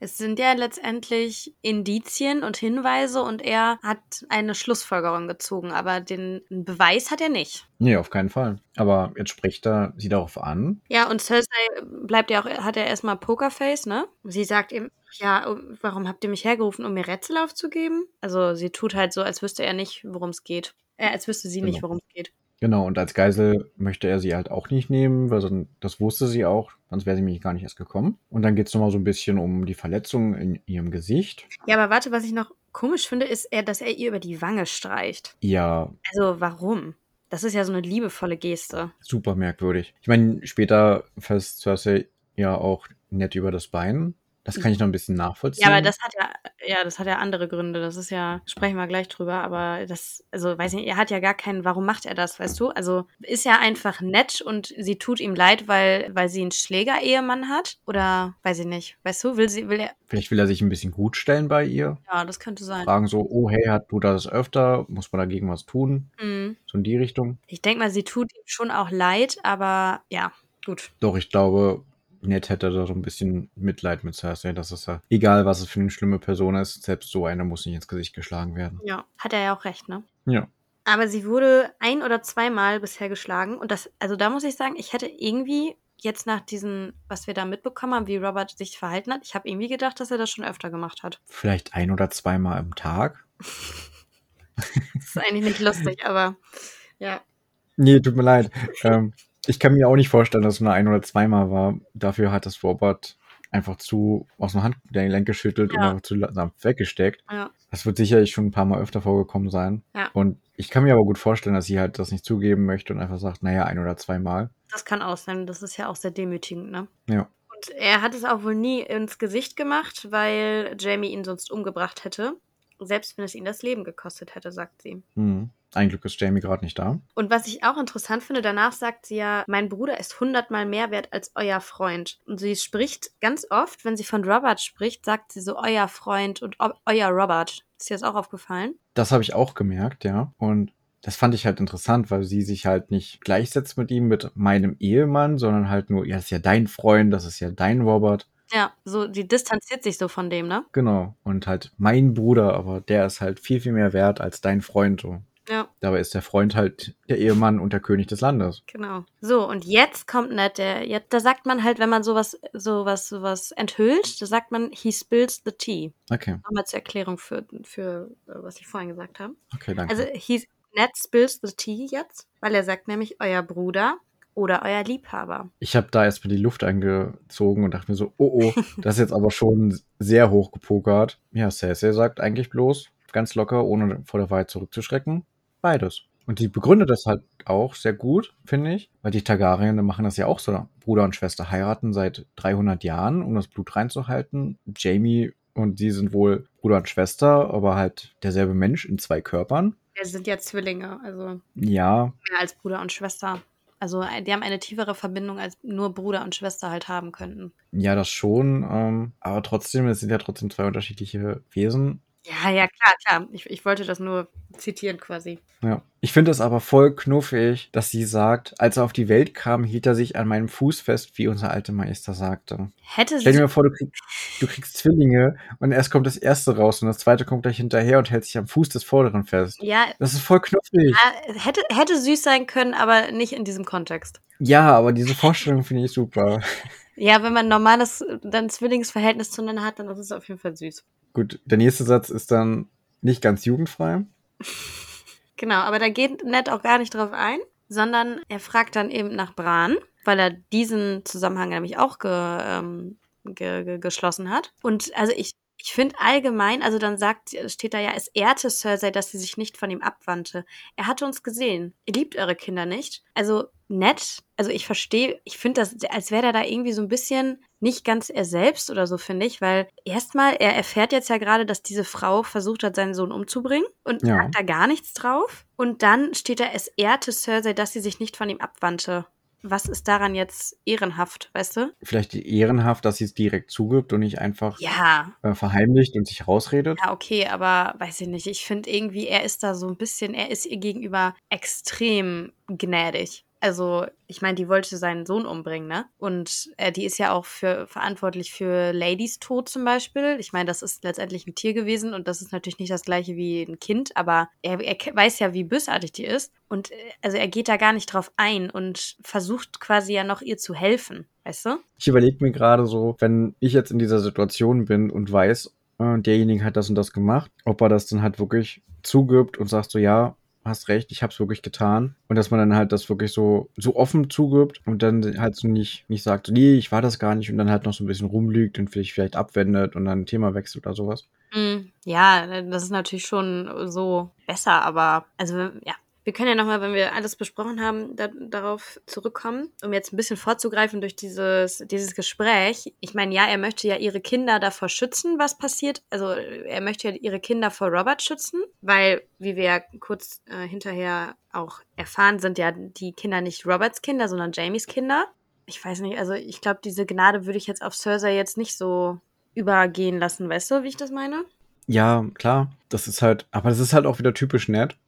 Es sind ja letztendlich Indizien und Hinweise und er hat eine Schlussfolgerung gezogen, aber den Beweis hat er nicht. Nee, auf keinen Fall. Aber jetzt spricht er sie darauf an. Ja, und Cersei bleibt ja auch, hat ja erstmal Pokerface, ne? Sie sagt ihm, ja, warum habt ihr mich hergerufen, um mir Rätsel aufzugeben? Also sie tut halt so, als wüsste er nicht, worum es geht. Äh, als wüsste sie nicht, Genau. worum es geht. Genau, und als Geisel möchte er sie halt auch nicht nehmen, weil so, das wusste sie auch, sonst wäre sie nämlich gar nicht erst gekommen. Und dann geht es nochmal so ein bisschen um die Verletzung in ihrem Gesicht. Ja, aber warte, was ich noch komisch finde, ist, er, dass er ihr über die Wange streicht. Ja. Also warum? Das ist ja so eine liebevolle Geste. Super merkwürdig. Ich meine, später fasst Cersei ja auch nett über das Bein. Das kann ich noch ein bisschen nachvollziehen. Ja, aber das hat ja, ja, das hat ja andere Gründe. Das ist ja, sprechen wir gleich drüber, aber das, also weiß nicht, er hat ja gar keinen, warum macht er das, weißt du? Also ist ja einfach nett und sie tut ihm leid, weil, weil sie einen Schläger-Ehemann hat? Oder weiß ich nicht. Weißt du, will sie, will er. Vielleicht will er sich ein bisschen gut stellen bei ihr. Ja, das könnte sein. Fragen so, oh hey, hat du das öfter? Muss man dagegen was tun? Mhm. So in die Richtung. Ich denke mal, sie tut ihm schon auch leid, aber ja, gut. Doch, ich glaube, Ned hätte da so ein bisschen Mitleid mit Cersei, dass es ja, egal was es für eine schlimme Person ist, selbst so eine muss nicht ins Gesicht geschlagen werden. Ja, hat er ja auch recht, ne? Ja. Aber sie wurde ein oder zweimal bisher geschlagen und das, also da muss ich sagen, ich hätte irgendwie jetzt nach diesem, was wir da mitbekommen haben, wie Robert sich verhalten hat, ich habe irgendwie gedacht, dass er das schon öfter gemacht hat. Vielleicht ein oder zweimal am Tag? das ist eigentlich nicht lustig, aber ja. Nee, tut mir leid. ähm, ich kann mir auch nicht vorstellen, dass es nur ein oder zweimal war. Dafür hat das Robert einfach zu aus dem Handgelenk geschüttelt Ja. und einfach zu sanft weggesteckt. Ja. Das wird sicherlich schon ein paar Mal öfter vorgekommen sein. Ja. Und ich kann mir aber gut vorstellen, dass sie halt das nicht zugeben möchte und einfach sagt, naja, ein oder zweimal. Das kann auch sein. Das ist ja auch sehr demütigend, ne? Ja. Und er hat es auch wohl nie ins Gesicht gemacht, weil Jamie ihn sonst umgebracht hätte. Selbst wenn es ihn das Leben gekostet hätte, sagt sie. Hm. Ein Glück ist Jamie gerade nicht da. Und was ich auch interessant finde, danach sagt sie ja, mein Bruder ist hundertmal mehr wert als euer Freund. Und sie spricht ganz oft, wenn sie von Robert spricht, sagt sie so euer Freund und eu- euer Robert. Ist dir das auch aufgefallen? Das habe ich auch gemerkt, ja. Und das fand ich halt interessant, weil sie sich halt nicht gleichsetzt mit ihm, mit meinem Ehemann, sondern halt nur, ja, das ist ja dein Freund, das ist ja dein Robert. Ja, so, die distanziert sich so von dem, ne? Genau. Und halt mein Bruder, aber der ist halt viel, viel mehr wert als dein Freund. So. Ja, Dabei ist der Freund halt der Ehemann und der König des Landes. genau. So, und jetzt kommt nicht der, jetzt, da sagt man halt, wenn man sowas, sowas, sowas enthüllt, da sagt man, he spills the tea. Okay, Nochmal zur Erklärung für, für äh, was ich vorhin gesagt habe. okay, danke. Also, he, Ned spills the tea jetzt, weil er sagt nämlich euer Bruder oder euer Liebhaber. ich habe da erstmal die Luft eingezogen und dachte mir so, oh oh, das ist jetzt aber schon sehr hoch gepokert. Ja, Cersei sagt eigentlich bloß, ganz locker, ohne vor der Wahrheit zurückzuschrecken, beides. Und die begründet das halt auch sehr gut, finde ich, weil die Targaryen machen das ja auch so. Bruder und Schwester heiraten seit 300 Jahren, um das Blut reinzuhalten. Jamie und sie sind wohl Bruder und Schwester, aber halt derselbe Mensch in zwei Körpern. Wir sind ja Zwillinge, also Ja, mehr als Bruder und Schwester. Also, äh, die haben eine tiefere Verbindung, als nur Bruder und Schwester halt haben könnten. ja, das schon. Ähm, aber trotzdem, es sind ja trotzdem zwei unterschiedliche Wesen. Ja, ja, klar, klar. Ich, ich wollte das nur zitieren quasi. Ja. Ich finde es aber voll knuffig, dass sie sagt, als er auf die Welt kam, hielt er sich an meinem Fuß fest, wie unser alter Meister sagte. Hätte Stell dir mal vor, du, krieg, du kriegst Zwillinge und erst kommt das erste raus und das zweite kommt gleich hinterher und hält sich am Fuß des vorderen fest. Ja, Das ist voll knuffig. ja, hätte, hätte süß sein können, aber nicht in diesem Kontext. Ja, aber diese Vorstellung finde ich super. Ja, wenn man ein normales dann Zwillingsverhältnis zueinander hat, dann ist es auf jeden Fall süß. Gut, der nächste Satz ist dann nicht ganz jugendfrei. Genau, aber da geht Ned auch gar nicht drauf ein, sondern er fragt dann eben nach Bran, weil er diesen Zusammenhang nämlich auch ge, ähm, ge, ge, geschlossen hat. Und also ich, ich finde allgemein, also dann sagt, steht da ja, es ehrte Cersei, dass sie sich nicht von ihm abwandte. Er hatte uns gesehen. Ihr liebt eure Kinder nicht. Also nett. Also ich verstehe, ich finde das, als wäre er da irgendwie so ein bisschen nicht ganz er selbst oder so, finde ich, weil erstmal, er erfährt jetzt ja gerade, dass diese Frau versucht hat, seinen Sohn umzubringen und Ja. sagt da gar nichts drauf. Und dann steht da, es ehrte Cersei, dass sie sich nicht von ihm abwandte. Was ist daran jetzt ehrenhaft, weißt du? Vielleicht ehrenhaft, dass sie es direkt zugibt und nicht einfach Ja, äh, verheimlicht und sich rausredet. ja, okay, aber weiß ich nicht. Ich finde irgendwie, er ist da so ein bisschen, er ist ihr gegenüber extrem gnädig. Also, ich meine, die wollte seinen Sohn umbringen, ne? Und äh, die ist ja auch für, verantwortlich für Ladies Tod zum Beispiel. Ich meine, das ist letztendlich ein Tier gewesen und das ist natürlich nicht das gleiche wie ein Kind, aber er, er weiß ja, wie bösartig die ist. Und äh, also er geht da gar nicht drauf ein und versucht quasi ja noch ihr zu helfen, weißt du? Ich überlege mir gerade so, wenn ich jetzt in dieser Situation bin und weiß, äh, derjenige hat das und das gemacht, ob er das dann halt wirklich zugibt und sagt so, ja, hast recht, ich habe es wirklich getan. Und dass man dann halt das wirklich so, so offen zugibt und dann halt so nicht, nicht sagt, nee, ich war das gar nicht und dann halt noch so ein bisschen rumlügt und vielleicht, vielleicht abwendet und dann ein Thema wechselt oder sowas. Mm, ja, das ist natürlich schon so besser, aber also ja, wir können ja nochmal, wenn wir alles besprochen haben, da, darauf zurückkommen, um jetzt ein bisschen vorzugreifen durch dieses, dieses Gespräch. Ich meine, ja, er möchte ja ihre Kinder davor schützen, was passiert. Also er möchte ja ihre Kinder vor Robert schützen, weil, wie wir ja kurz äh, hinterher auch erfahren, sind ja die Kinder nicht Roberts Kinder, sondern Jamies Kinder. Ich weiß nicht, also ich glaube, diese Gnade würde ich jetzt auf Cersei jetzt nicht so übergehen lassen, weißt du, wie ich das meine? Ja, klar. Das ist halt, aber das ist halt auch wieder typisch nett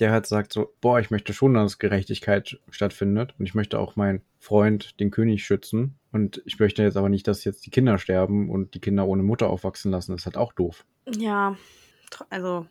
der halt sagt so, boah, ich möchte schon, dass Gerechtigkeit stattfindet und ich möchte auch meinen Freund, den König, schützen und ich möchte jetzt aber nicht, dass jetzt die Kinder sterben und die Kinder ohne Mutter aufwachsen lassen. Das ist halt auch doof. Ja, also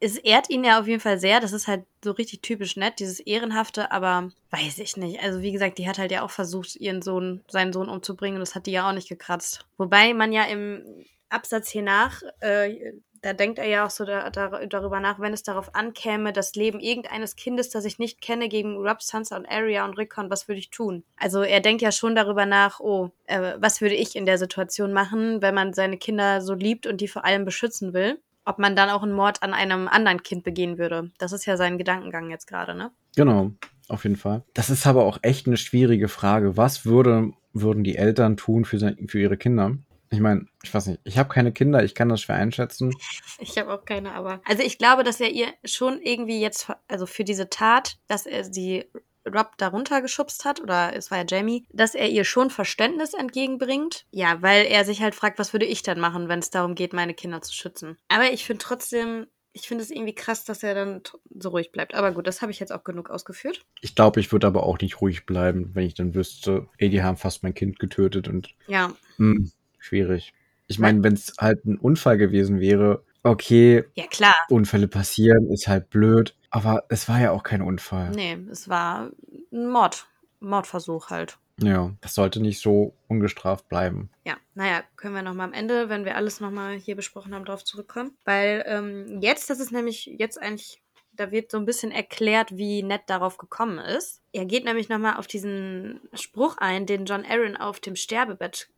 es ehrt ihn ja auf jeden Fall sehr. Das ist halt so richtig typisch nett, dieses Ehrenhafte, aber weiß ich nicht. Also wie gesagt, die hat halt ja auch versucht, ihren Sohn, seinen Sohn umzubringen und das hat die ja auch nicht gekratzt. Wobei man ja im Absatz hier nach äh, da denkt er ja auch so da, da, darüber nach, wenn es darauf ankäme, das Leben irgendeines Kindes, das ich nicht kenne, gegen Rob, Sansa und Arya und Rickon, was würde ich tun? Also er denkt ja schon darüber nach, oh, äh, was würde ich in der Situation machen, wenn man seine Kinder so liebt und die vor allem beschützen will? Ob man dann auch einen Mord an einem anderen Kind begehen würde. Das ist ja sein Gedankengang jetzt gerade, ne? Genau, auf jeden Fall. Das ist aber auch echt eine schwierige Frage. Was würde, würden die Eltern tun für, für ihre Kinder? Ich meine, ich weiß nicht, ich habe keine Kinder, ich kann das schwer einschätzen. Ich habe auch keine, aber. Also ich glaube, dass er ihr schon irgendwie jetzt, also für diese Tat, dass er sie Rob darunter geschubst hat, oder es war ja Jamie, dass er ihr schon Verständnis entgegenbringt. Ja, weil er sich halt fragt, was würde ich dann machen, wenn es darum geht, meine Kinder zu schützen. Aber ich finde trotzdem, ich finde es irgendwie krass, dass er dann so ruhig bleibt. Aber gut, das habe ich jetzt auch genug ausgeführt. Ich glaube, ich würde aber auch nicht ruhig bleiben, wenn ich dann wüsste, ey, die haben fast mein Kind getötet und. Ja. Mh, hm schwierig. Ich meine, wenn es halt ein Unfall gewesen wäre, okay. Ja, klar. Unfälle passieren, ist halt blöd. Aber es war ja auch kein Unfall. Nee, es war ein Mord. Mordversuch halt. Ja, das sollte nicht so ungestraft bleiben. Ja, naja, können wir nochmal am Ende, wenn wir alles nochmal hier besprochen haben, darauf zurückkommen. Weil ähm, jetzt, das ist nämlich jetzt eigentlich da wird so ein bisschen erklärt, wie Ned darauf gekommen ist. Er geht nämlich nochmal auf diesen Spruch ein, den John Aaron auf dem Sterbebett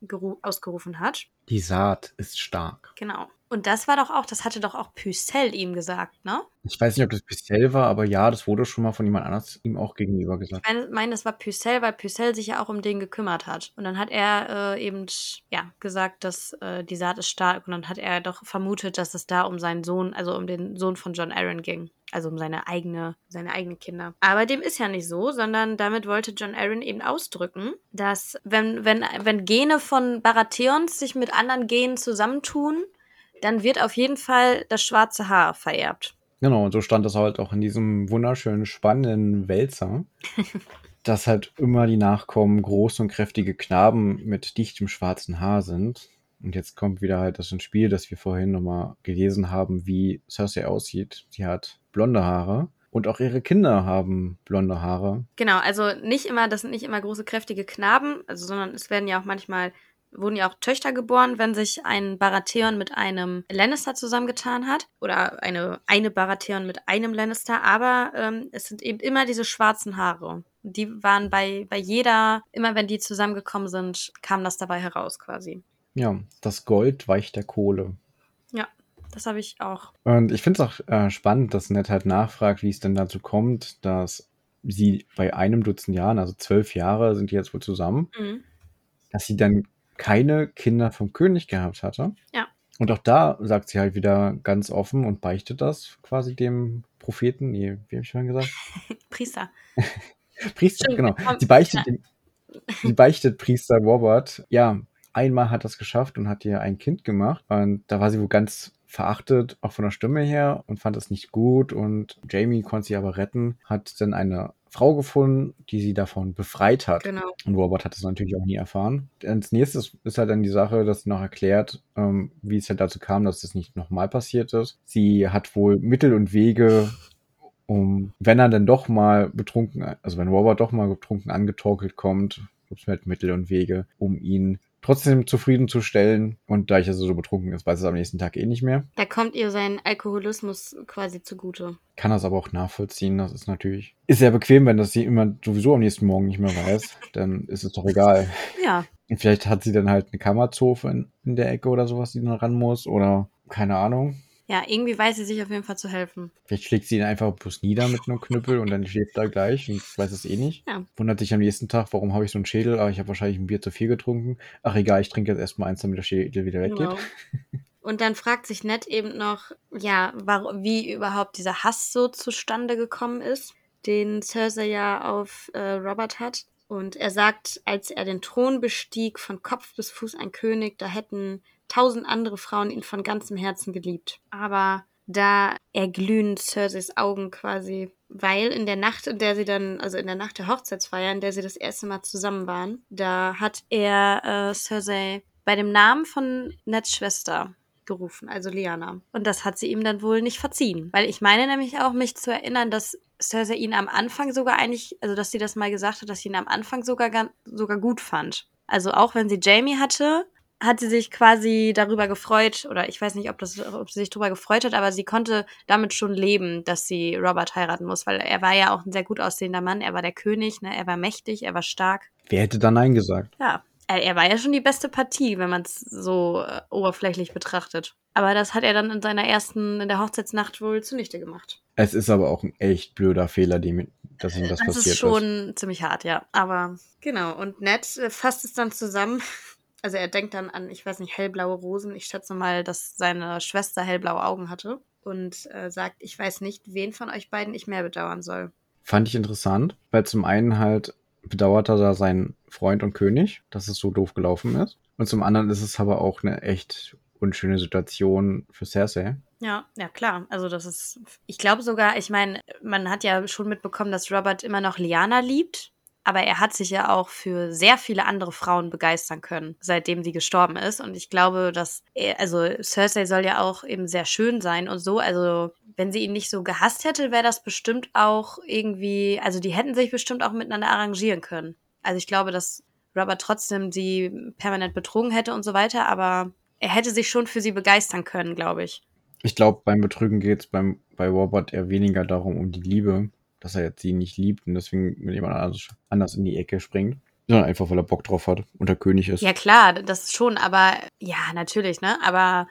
ausgerufen hat. Die Saat ist stark. Genau. Und das war doch auch, das hatte doch auch Pucelle ihm gesagt, ne? Ich weiß nicht, ob das Pucelle war, aber ja, das wurde schon mal von jemand anders ihm auch gegenüber gesagt. Ich meine, mein, das war Pucelle, weil Pucelle sich ja auch um den gekümmert hat. Und dann hat er äh, eben, ja, gesagt, dass äh, die Saat ist stark. Und dann hat er doch vermutet, dass es da um seinen Sohn, also um den Sohn von John Aaron ging. Also um seine eigene, seine eigenen Kinder. Aber dem ist ja nicht so, sondern damit wollte John Aaron eben ausdrücken, dass wenn, wenn, wenn Gene von Baratheons sich mit anderen Genen zusammentun, dann wird auf jeden Fall das schwarze Haar vererbt. Genau, und so stand das halt auch in diesem wunderschönen, spannenden Wälzer, dass halt immer die Nachkommen große und kräftige Knaben mit dichtem schwarzen Haar sind. Und jetzt kommt wieder halt das ins Spiel, dass wir vorhin nochmal gelesen haben, wie Cersei aussieht. Sie hat blonde Haare. Und auch ihre Kinder haben blonde Haare. Genau, also nicht immer, das sind nicht immer große, kräftige Knaben, also, sondern es werden ja auch manchmal wurden ja auch Töchter geboren, wenn sich ein Baratheon mit einem Lannister zusammengetan hat. Oder eine, eine Baratheon mit einem Lannister. Aber ähm, es sind eben immer diese schwarzen Haare. Die waren bei, bei jeder, immer wenn die zusammengekommen sind, kam das dabei heraus quasi. Ja, das Gold weicht der Kohle. Ja, das habe ich auch. Und ich finde es auch äh, spannend, dass Ned halt nachfragt, wie es denn dazu kommt, dass sie bei einem Dutzend Jahren, also zwölf Jahre sind die jetzt wohl zusammen, mhm. dass sie dann keine Kinder vom König gehabt hatte. Ja. Und auch da sagt sie halt wieder ganz offen und beichtet das quasi dem Propheten. Nee, wie habe ich schon gesagt? Priester. Priester, Stimmt, genau. Sie beichtet, ja. sie beichtet Priester Robert. Ja, einmal hat das geschafft und hat ihr ein Kind gemacht. Und da war sie wohl ganz verachtet, auch von der Stimme her und fand das nicht gut. Und Jamie konnte sie aber retten, hat dann eine Frau gefunden, die sie davon befreit hat. Genau. Und Robert hat das natürlich auch nie erfahren. Als nächstes ist halt dann die Sache, dass sie noch erklärt, ähm, wie es halt dazu kam, dass das nicht nochmal passiert ist. Sie hat wohl Mittel und Wege, um, wenn er dann doch mal betrunken, also wenn Robert doch mal betrunken angetorkelt kommt, gibt es halt Mittel und Wege, um ihn trotzdem zufriedenzustellen. Und da ich also so betrunken ist, weiß es am nächsten Tag eh nicht mehr. Da kommt ihr sein Alkoholismus quasi zugute. Kann das aber auch nachvollziehen. Das ist natürlich, ist sehr bequem, wenn das sie immer sowieso am nächsten Morgen nicht mehr weiß. dann ist es doch egal. Ja. Und vielleicht hat sie dann halt eine Kammerzofe in, in der Ecke oder sowas, die dann ran muss. Oder keine Ahnung. Ja, irgendwie weiß sie sich auf jeden Fall zu helfen. Vielleicht schlägt sie ihn einfach bloß nieder mit einem Knüppel und dann schläft er gleich und weiß es eh nicht. Ja. Wundert sich am nächsten Tag, warum habe ich so einen Schädel? Aber ich habe wahrscheinlich ein Bier zu viel getrunken. Ach egal, ich trinke jetzt erstmal eins, damit der Schädel wieder weggeht. Genau. Und dann fragt sich Ned eben noch, ja, warum, wie überhaupt dieser Hass so zustande gekommen ist, den Cersei ja auf äh, Robert hat. Und er sagt, als er den Thron bestieg, von Kopf bis Fuß ein König, da hätten tausend andere Frauen ihn von ganzem Herzen geliebt. Aber da erglühen Cerseis Augen quasi, weil in der Nacht, in der sie dann, also in der Nacht der Hochzeitsfeier, in der sie das erste Mal zusammen waren, da hat er äh, Cersei bei dem Namen von Neds Schwester gerufen, also Liana. Und das hat sie ihm dann wohl nicht verziehen. Weil ich meine nämlich auch, mich zu erinnern, dass Cersei ihn am Anfang sogar eigentlich, also dass sie das mal gesagt hat, dass sie ihn am Anfang sogar, sogar gut fand. Also auch wenn sie Jamie hatte, hat sie sich quasi darüber gefreut, oder ich weiß nicht, ob, das, ob sie sich darüber gefreut hat, aber sie konnte damit schon leben, dass sie Robert heiraten muss, weil er war ja auch ein sehr gut aussehender Mann, er war der König, ne? er war mächtig, er war stark. Wer hätte da Nein gesagt? Ja, er, war ja schon die beste Partie, wenn man es so äh, oberflächlich betrachtet. Aber das hat er dann in seiner ersten, in der Hochzeitsnacht wohl zunichte gemacht. Es ist aber auch ein echt blöder Fehler, die, dass ihm das, das passiert ist. Das ist schon ziemlich hart, ja. Aber genau, und Ned äh, fasst es dann zusammen also er denkt dann an, ich weiß nicht, hellblaue Rosen. Ich schätze mal, dass seine Schwester hellblaue Augen hatte. Und äh, sagt, ich weiß nicht, wen von euch beiden ich mehr bedauern soll. Fand ich interessant, weil zum einen halt bedauert er da seinen Freund und König, dass es so doof gelaufen ist. Und zum anderen ist es aber auch eine echt unschöne Situation für Cersei. Ja, ja klar. Also das ist, ich glaube sogar, ich meine, man hat ja schon mitbekommen, dass Robert immer noch Liana liebt aber er hat sich ja auch für sehr viele andere Frauen begeistern können, seitdem sie gestorben ist. Und ich glaube, dass, er, also Cersei soll ja auch eben sehr schön sein und so. Also, wenn sie ihn nicht so gehasst hätte, wäre das bestimmt auch irgendwie, also die hätten sich bestimmt auch miteinander arrangieren können. Also ich glaube, dass Robert trotzdem sie permanent betrogen hätte und so weiter, aber er hätte sich schon für sie begeistern können, glaube ich. Ich glaube, beim Betrügen geht es bei Robert eher weniger darum, um die Liebe, dass er jetzt sie nicht liebt und deswegen mit jemand anders in die Ecke springt. Sondern einfach, weil er Bock drauf hat und der König ist. Ja, klar, das schon, aber ja, natürlich, ne? Aber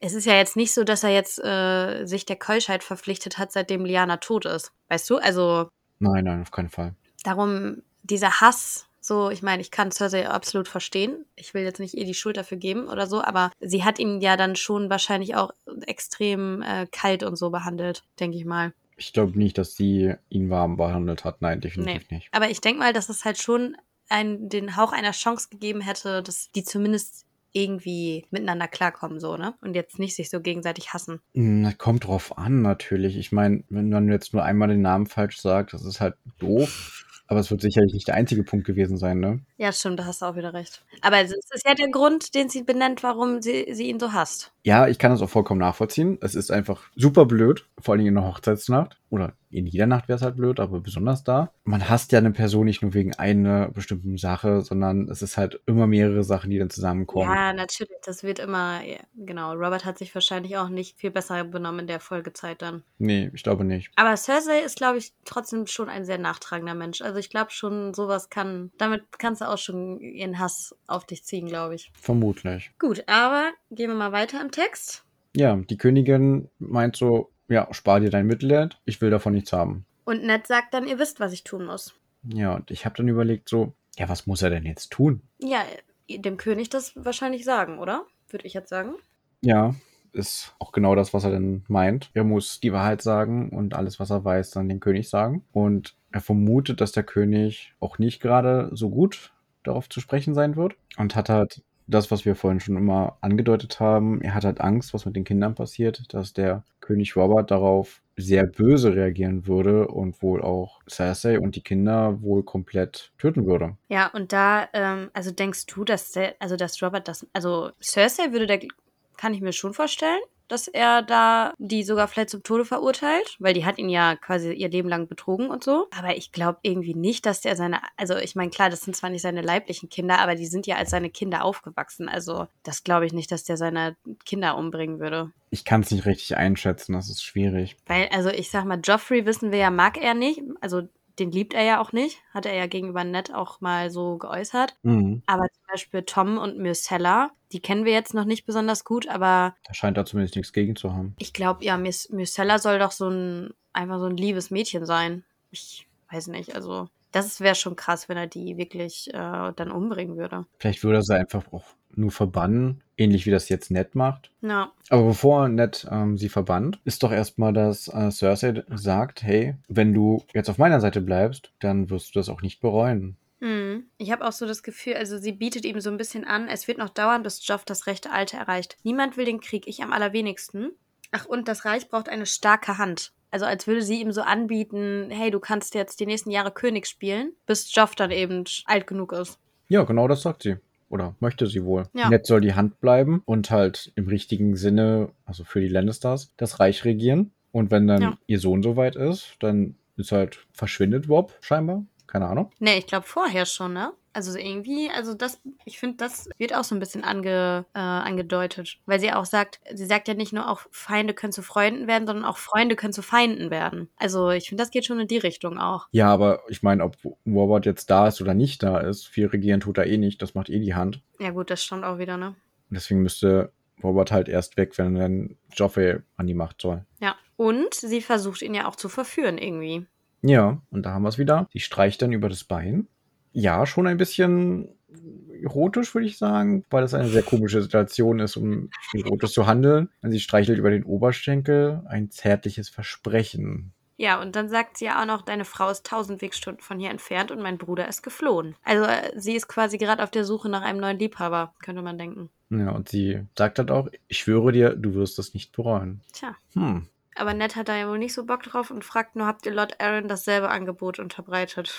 es ist ja jetzt nicht so, dass er jetzt äh, sich der Keuschheit verpflichtet hat, seitdem Liana tot ist. Weißt du? Also. Nein, nein, auf keinen Fall. Darum, dieser Hass, so, ich meine, ich kann Cersei absolut verstehen. Ich will jetzt nicht ihr die Schuld dafür geben oder so, aber sie hat ihn ja dann schon wahrscheinlich auch extrem äh, kalt und so behandelt, denke ich mal. Ich glaube nicht, dass sie ihn warm behandelt hat. Nein, definitiv nee. nicht. Aber ich denke mal, dass es halt schon einen, den Hauch einer Chance gegeben hätte, dass die zumindest irgendwie miteinander klarkommen, so, ne? Und jetzt nicht sich so gegenseitig hassen. Hm, das kommt drauf an, natürlich. Ich meine, wenn man jetzt nur einmal den Namen falsch sagt, das ist halt doof. Aber es wird sicherlich nicht der einzige Punkt gewesen sein, ne? Ja, stimmt, da hast du auch wieder recht. Aber es ist ja der Grund, den sie benennt, warum sie, sie ihn so hasst. Ja, ich kann das auch vollkommen nachvollziehen. Es ist einfach super blöd, vor allem in der Hochzeitsnacht. Oder in jeder Nacht wäre es halt blöd, aber besonders da. Man hasst ja eine Person nicht nur wegen einer bestimmten Sache, sondern es ist halt immer mehrere Sachen, die dann zusammenkommen. Ja, natürlich. Das wird immer, ja, genau. Robert hat sich wahrscheinlich auch nicht viel besser benommen in der Folgezeit dann. Nee, ich glaube nicht. Aber Cersei ist, glaube ich, trotzdem schon ein sehr nachtragender Mensch. Also ich glaube schon, sowas kann, damit kannst du auch schon ihren Hass auf dich ziehen, glaube ich. Vermutlich. Gut, aber gehen wir mal weiter im Text. Ja, die Königin meint so, ja, spar dir dein Mitleid, ich will davon nichts haben. Und Ned sagt dann, ihr wisst, was ich tun muss. Ja, und ich habe dann überlegt so, ja, was muss er denn jetzt tun? Ja, dem König das wahrscheinlich sagen, oder? Würde ich jetzt sagen. Ja, ist auch genau das, was er denn meint. Er muss die Wahrheit sagen und alles, was er weiß, dann dem König sagen. Und er vermutet, dass der König auch nicht gerade so gut darauf zu sprechen sein wird und hat halt das, was wir vorhin schon immer angedeutet haben. Er hat halt Angst, was mit den Kindern passiert, dass der König Robert darauf sehr böse reagieren würde und wohl auch Cersei und die Kinder wohl komplett töten würde. Ja, und da, ähm, also denkst du, dass der, also dass Robert das, also Cersei würde der, kann ich mir schon vorstellen, dass er da die sogar vielleicht zum Tode verurteilt, weil die hat ihn ja quasi ihr Leben lang betrogen und so. Aber ich glaube irgendwie nicht, dass der seine, also ich meine, klar, das sind zwar nicht seine leiblichen Kinder, aber die sind ja als seine Kinder aufgewachsen. Also das glaube ich nicht, dass der seine Kinder umbringen würde. Ich kann es nicht richtig einschätzen, das ist schwierig. Weil, also ich sag mal, Joffrey wissen wir ja, mag er nicht. Also den liebt er ja auch nicht, hat er ja gegenüber Ned auch mal so geäußert. Mhm. Aber zum Beispiel Tom und Myrcella, die kennen wir jetzt noch nicht besonders gut, aber Da scheint er zumindest nichts gegen zu haben. ich glaube, ja, Myrcella soll doch so ein, einfach so ein liebes Mädchen sein. Ich weiß nicht, also das wäre schon krass, wenn er die wirklich äh, dann umbringen würde. Vielleicht würde er sie einfach auch nur verbannen, ähnlich wie das jetzt Ned macht. Ja, Aber bevor Ned ähm, sie verbannt, ist doch erstmal, dass äh, Cersei sagt, hey, wenn du jetzt auf meiner Seite bleibst, dann wirst du das auch nicht bereuen. Hm. Ich habe auch so das Gefühl, also sie bietet ihm so ein bisschen an, es wird noch dauern, bis Joff das rechte Alter erreicht. Niemand will den Krieg, ich am allerwenigsten. Ach, und das Reich braucht eine starke Hand. Also als würde sie ihm so anbieten, hey, du kannst jetzt die nächsten Jahre König spielen, bis Joff dann eben alt genug ist. Ja, genau das sagt sie. Oder möchte sie wohl. Ja. Ned soll die Hand bleiben und halt im richtigen Sinne, also für die Lannisters, das Reich regieren. Und wenn dann Ja. ihr Sohn soweit ist, dann ist halt verschwindet Bob scheinbar. Keine Ahnung. Nee, ich glaube vorher schon, ne? Also irgendwie, also das, ich finde, das wird auch so ein bisschen ange, äh, angedeutet. Weil sie auch sagt, sie sagt ja nicht nur auch Feinde können zu Freunden werden, sondern auch Freunde können zu Feinden werden. Also ich finde, das geht schon in die Richtung auch. Ja, aber ich meine, ob Robert jetzt da ist oder nicht da ist, viel regieren tut er eh nicht. Das macht eh die Hand. Ja gut, das stimmt auch wieder, ne? Und deswegen müsste Robert halt erst weg, wenn dann Joffrey an die Macht soll. Ja. Und sie versucht ihn ja auch zu verführen irgendwie. Ja, und da haben wir es wieder. Die streicht dann über das Bein. Ja, schon ein bisschen erotisch, würde ich sagen, weil das eine sehr komische Situation ist, um erotisch zu handeln. Und sie streichelt über den Oberschenkel ein zärtliches Versprechen. Ja, und dann sagt sie ja auch noch, deine Frau ist tausend Wegstunden von hier entfernt und mein Bruder ist geflohen. Also äh, sie ist quasi gerade auf der Suche nach einem neuen Liebhaber, könnte man denken. Ja, und sie sagt halt auch, ich schwöre dir, du wirst das nicht bereuen. Tja. Hm. Aber Ned hat da ja wohl nicht so Bock drauf und fragt nur, habt ihr Lord Aaron dasselbe Angebot unterbreitet?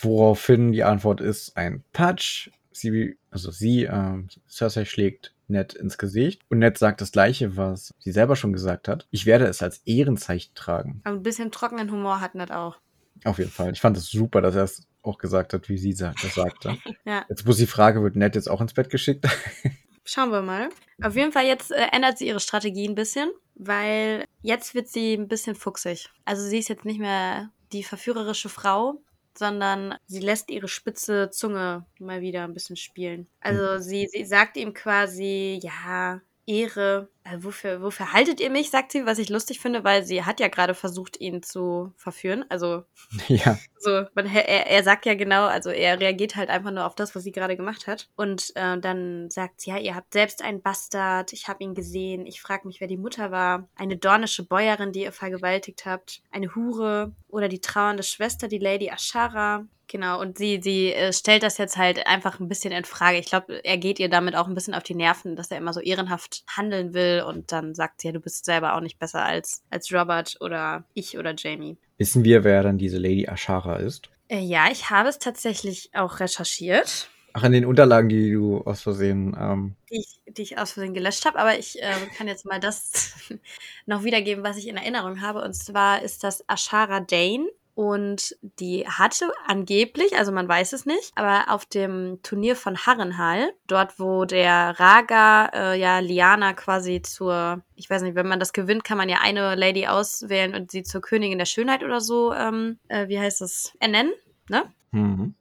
Woraufhin die Antwort ist ein Patsch. Sie, also sie, ähm, Cersei schlägt Ned ins Gesicht und Ned sagt das gleiche, was sie selber schon gesagt hat. Ich werde es als Ehrenzeichen tragen. Aber ein bisschen trockenen Humor hat Ned auch. Auf jeden Fall. Ich fand es super, dass er es auch gesagt hat, wie sie das sagte. Ja, Jetzt muss die Frage, wird Ned jetzt auch ins Bett geschickt? schauen wir mal. Auf jeden Fall jetzt äh, ändert sie ihre Strategie ein bisschen, weil jetzt wird sie ein bisschen fuchsig. Also sie ist jetzt nicht mehr die verführerische Frau, sondern sie lässt ihre spitze Zunge mal wieder ein bisschen spielen. Also sie, sie sagt ihm quasi, ja, Ehre, äh, wofür, wofür haltet ihr mich, sagt sie, was ich lustig finde, weil sie hat ja gerade versucht, ihn zu verführen. Also ja. so, man, er, er sagt ja genau, also er reagiert halt einfach nur auf das, was sie gerade gemacht hat. Und äh, dann sagt sie, ja, ihr habt selbst einen Bastard, ich habe ihn gesehen, ich frage mich, wer die Mutter war. Eine dornische Bäuerin, die ihr vergewaltigt habt, eine Hure oder die trauernde Schwester, die Lady Ashara. Genau, und sie, sie äh, stellt das jetzt halt einfach ein bisschen in Frage. Ich glaube, er geht ihr damit auch ein bisschen auf die Nerven, dass er immer so ehrenhaft handeln will. Und dann sagt sie, ja, du bist selber auch nicht besser als, als Robert oder ich oder Jamie. Wissen wir, wer dann diese Lady Ashara ist? Äh, ja, ich habe es tatsächlich auch recherchiert, Ach, in den Unterlagen, die du aus Versehen. Ähm, die ich, die ich aus Versehen gelöscht habe, aber ich äh, kann jetzt mal das noch wiedergeben, was ich in Erinnerung habe. Und zwar ist das Ashara Dane. Und die hatte angeblich, also man weiß es nicht, aber auf dem Turnier von Harrenhal, dort wo der Raga äh, ja Liana quasi zur, ich weiß nicht, wenn man das gewinnt, kann man ja eine Lady auswählen und sie zur Königin der Schönheit oder so, ähm, äh, wie heißt das, ernennen, ne? mhm.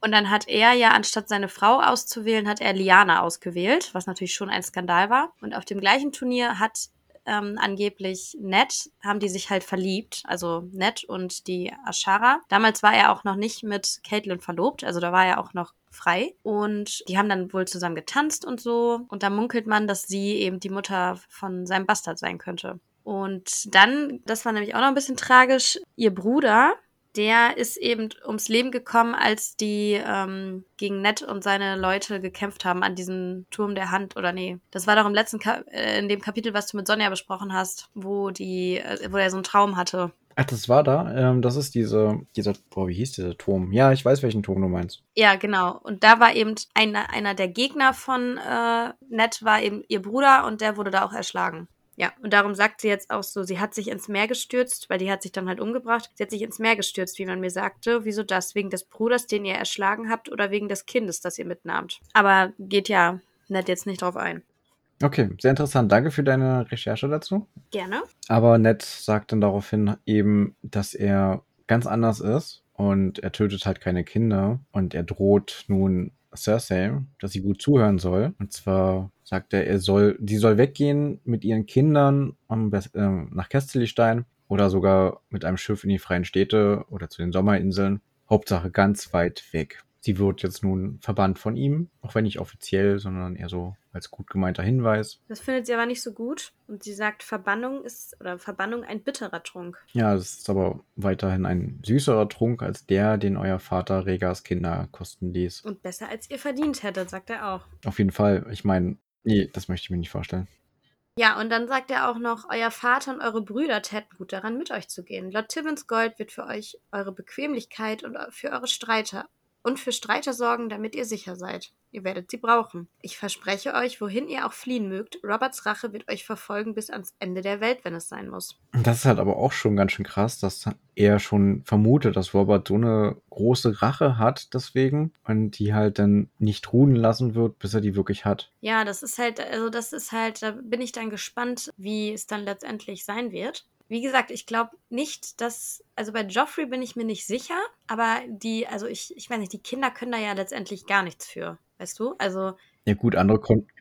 Und dann hat er ja, anstatt seine Frau auszuwählen, hat er Liana ausgewählt, was natürlich schon ein Skandal war. Und auf dem gleichen Turnier hat ähm, angeblich Ned, haben die sich halt verliebt, also Ned und die Ashara. Damals war er auch noch nicht mit Caitlin verlobt, also da war er auch noch frei. Und die haben dann wohl zusammen getanzt und so. Und da munkelt man, dass sie eben die Mutter von seinem Bastard sein könnte. Und dann, das war nämlich auch noch ein bisschen tragisch, ihr Bruder, der ist eben ums Leben gekommen, als die ähm, gegen Ned und seine Leute gekämpft haben an diesem Turm der Hand oder nee. Das war doch im letzten Ka äh, in dem Kapitel, was du mit Sonja besprochen hast, wo die, äh, wo er so einen Traum hatte. Ach, das war da. Ähm, das ist diese, dieser, boah, wie hieß dieser Turm? Ja, ich weiß, welchen Turm du meinst. Ja, genau. Und da war eben einer, einer der Gegner von äh, Ned war eben ihr Bruder und der wurde da auch erschlagen. Ja, und darum sagt sie jetzt auch so, sie hat sich ins Meer gestürzt, weil die hat sich dann halt umgebracht. Sie hat sich ins Meer gestürzt, wie man mir sagte. Wieso das? Wegen des Bruders, den ihr erschlagen habt oder wegen des Kindes, das ihr mitnahmt? Aber geht ja nett jetzt nicht drauf ein. Okay, sehr interessant. Danke für deine Recherche dazu. Gerne. Aber Ned sagt dann daraufhin eben, dass er ganz anders ist und er tötet halt keine Kinder und er droht nun Cersei, dass sie gut zuhören soll. Und zwar sagt er, er soll, die soll weggehen mit ihren Kindern am äh, nach Kestelstein oder sogar mit einem Schiff in die freien Städte oder zu den Sommerinseln. Hauptsache ganz weit weg. Sie wird jetzt nun verbannt von ihm, auch wenn nicht offiziell, sondern eher so als gut gemeinter Hinweis. Das findet sie aber nicht so gut. Und sie sagt, Verbannung ist, oder Verbannung ein bitterer Trunk. Ja, es ist aber weiterhin ein süßerer Trunk als der, den euer Vater Regas Kinder kosten ließ. Und besser als ihr verdient hättet, sagt er auch. Auf jeden Fall. Ich meine, nee, das möchte ich mir nicht vorstellen. Ja, und dann sagt er auch noch, euer Vater und eure Brüder täten gut daran, mit euch zu gehen. Lord Tibbins Gold wird für euch eure Bequemlichkeit und für eure Streiter und für Streiter sorgen, damit ihr sicher seid. Ihr werdet sie brauchen. Ich verspreche euch, wohin ihr auch fliehen mögt, Roberts Rache wird euch verfolgen bis ans Ende der Welt, wenn es sein muss. Das ist halt aber auch schon ganz schön krass, dass er schon vermutet, dass Robert so eine große Rache hat deswegen und die halt dann nicht ruhen lassen wird, bis er die wirklich hat. Ja, das ist halt, also das ist halt, da bin ich dann gespannt, wie es dann letztendlich sein wird. Wie gesagt, ich glaube nicht, dass, also bei Joffrey bin ich mir nicht sicher, aber die, also ich, ich weiß nicht, die Kinder können da ja letztendlich gar nichts für, weißt du? Also, Ja gut, andere,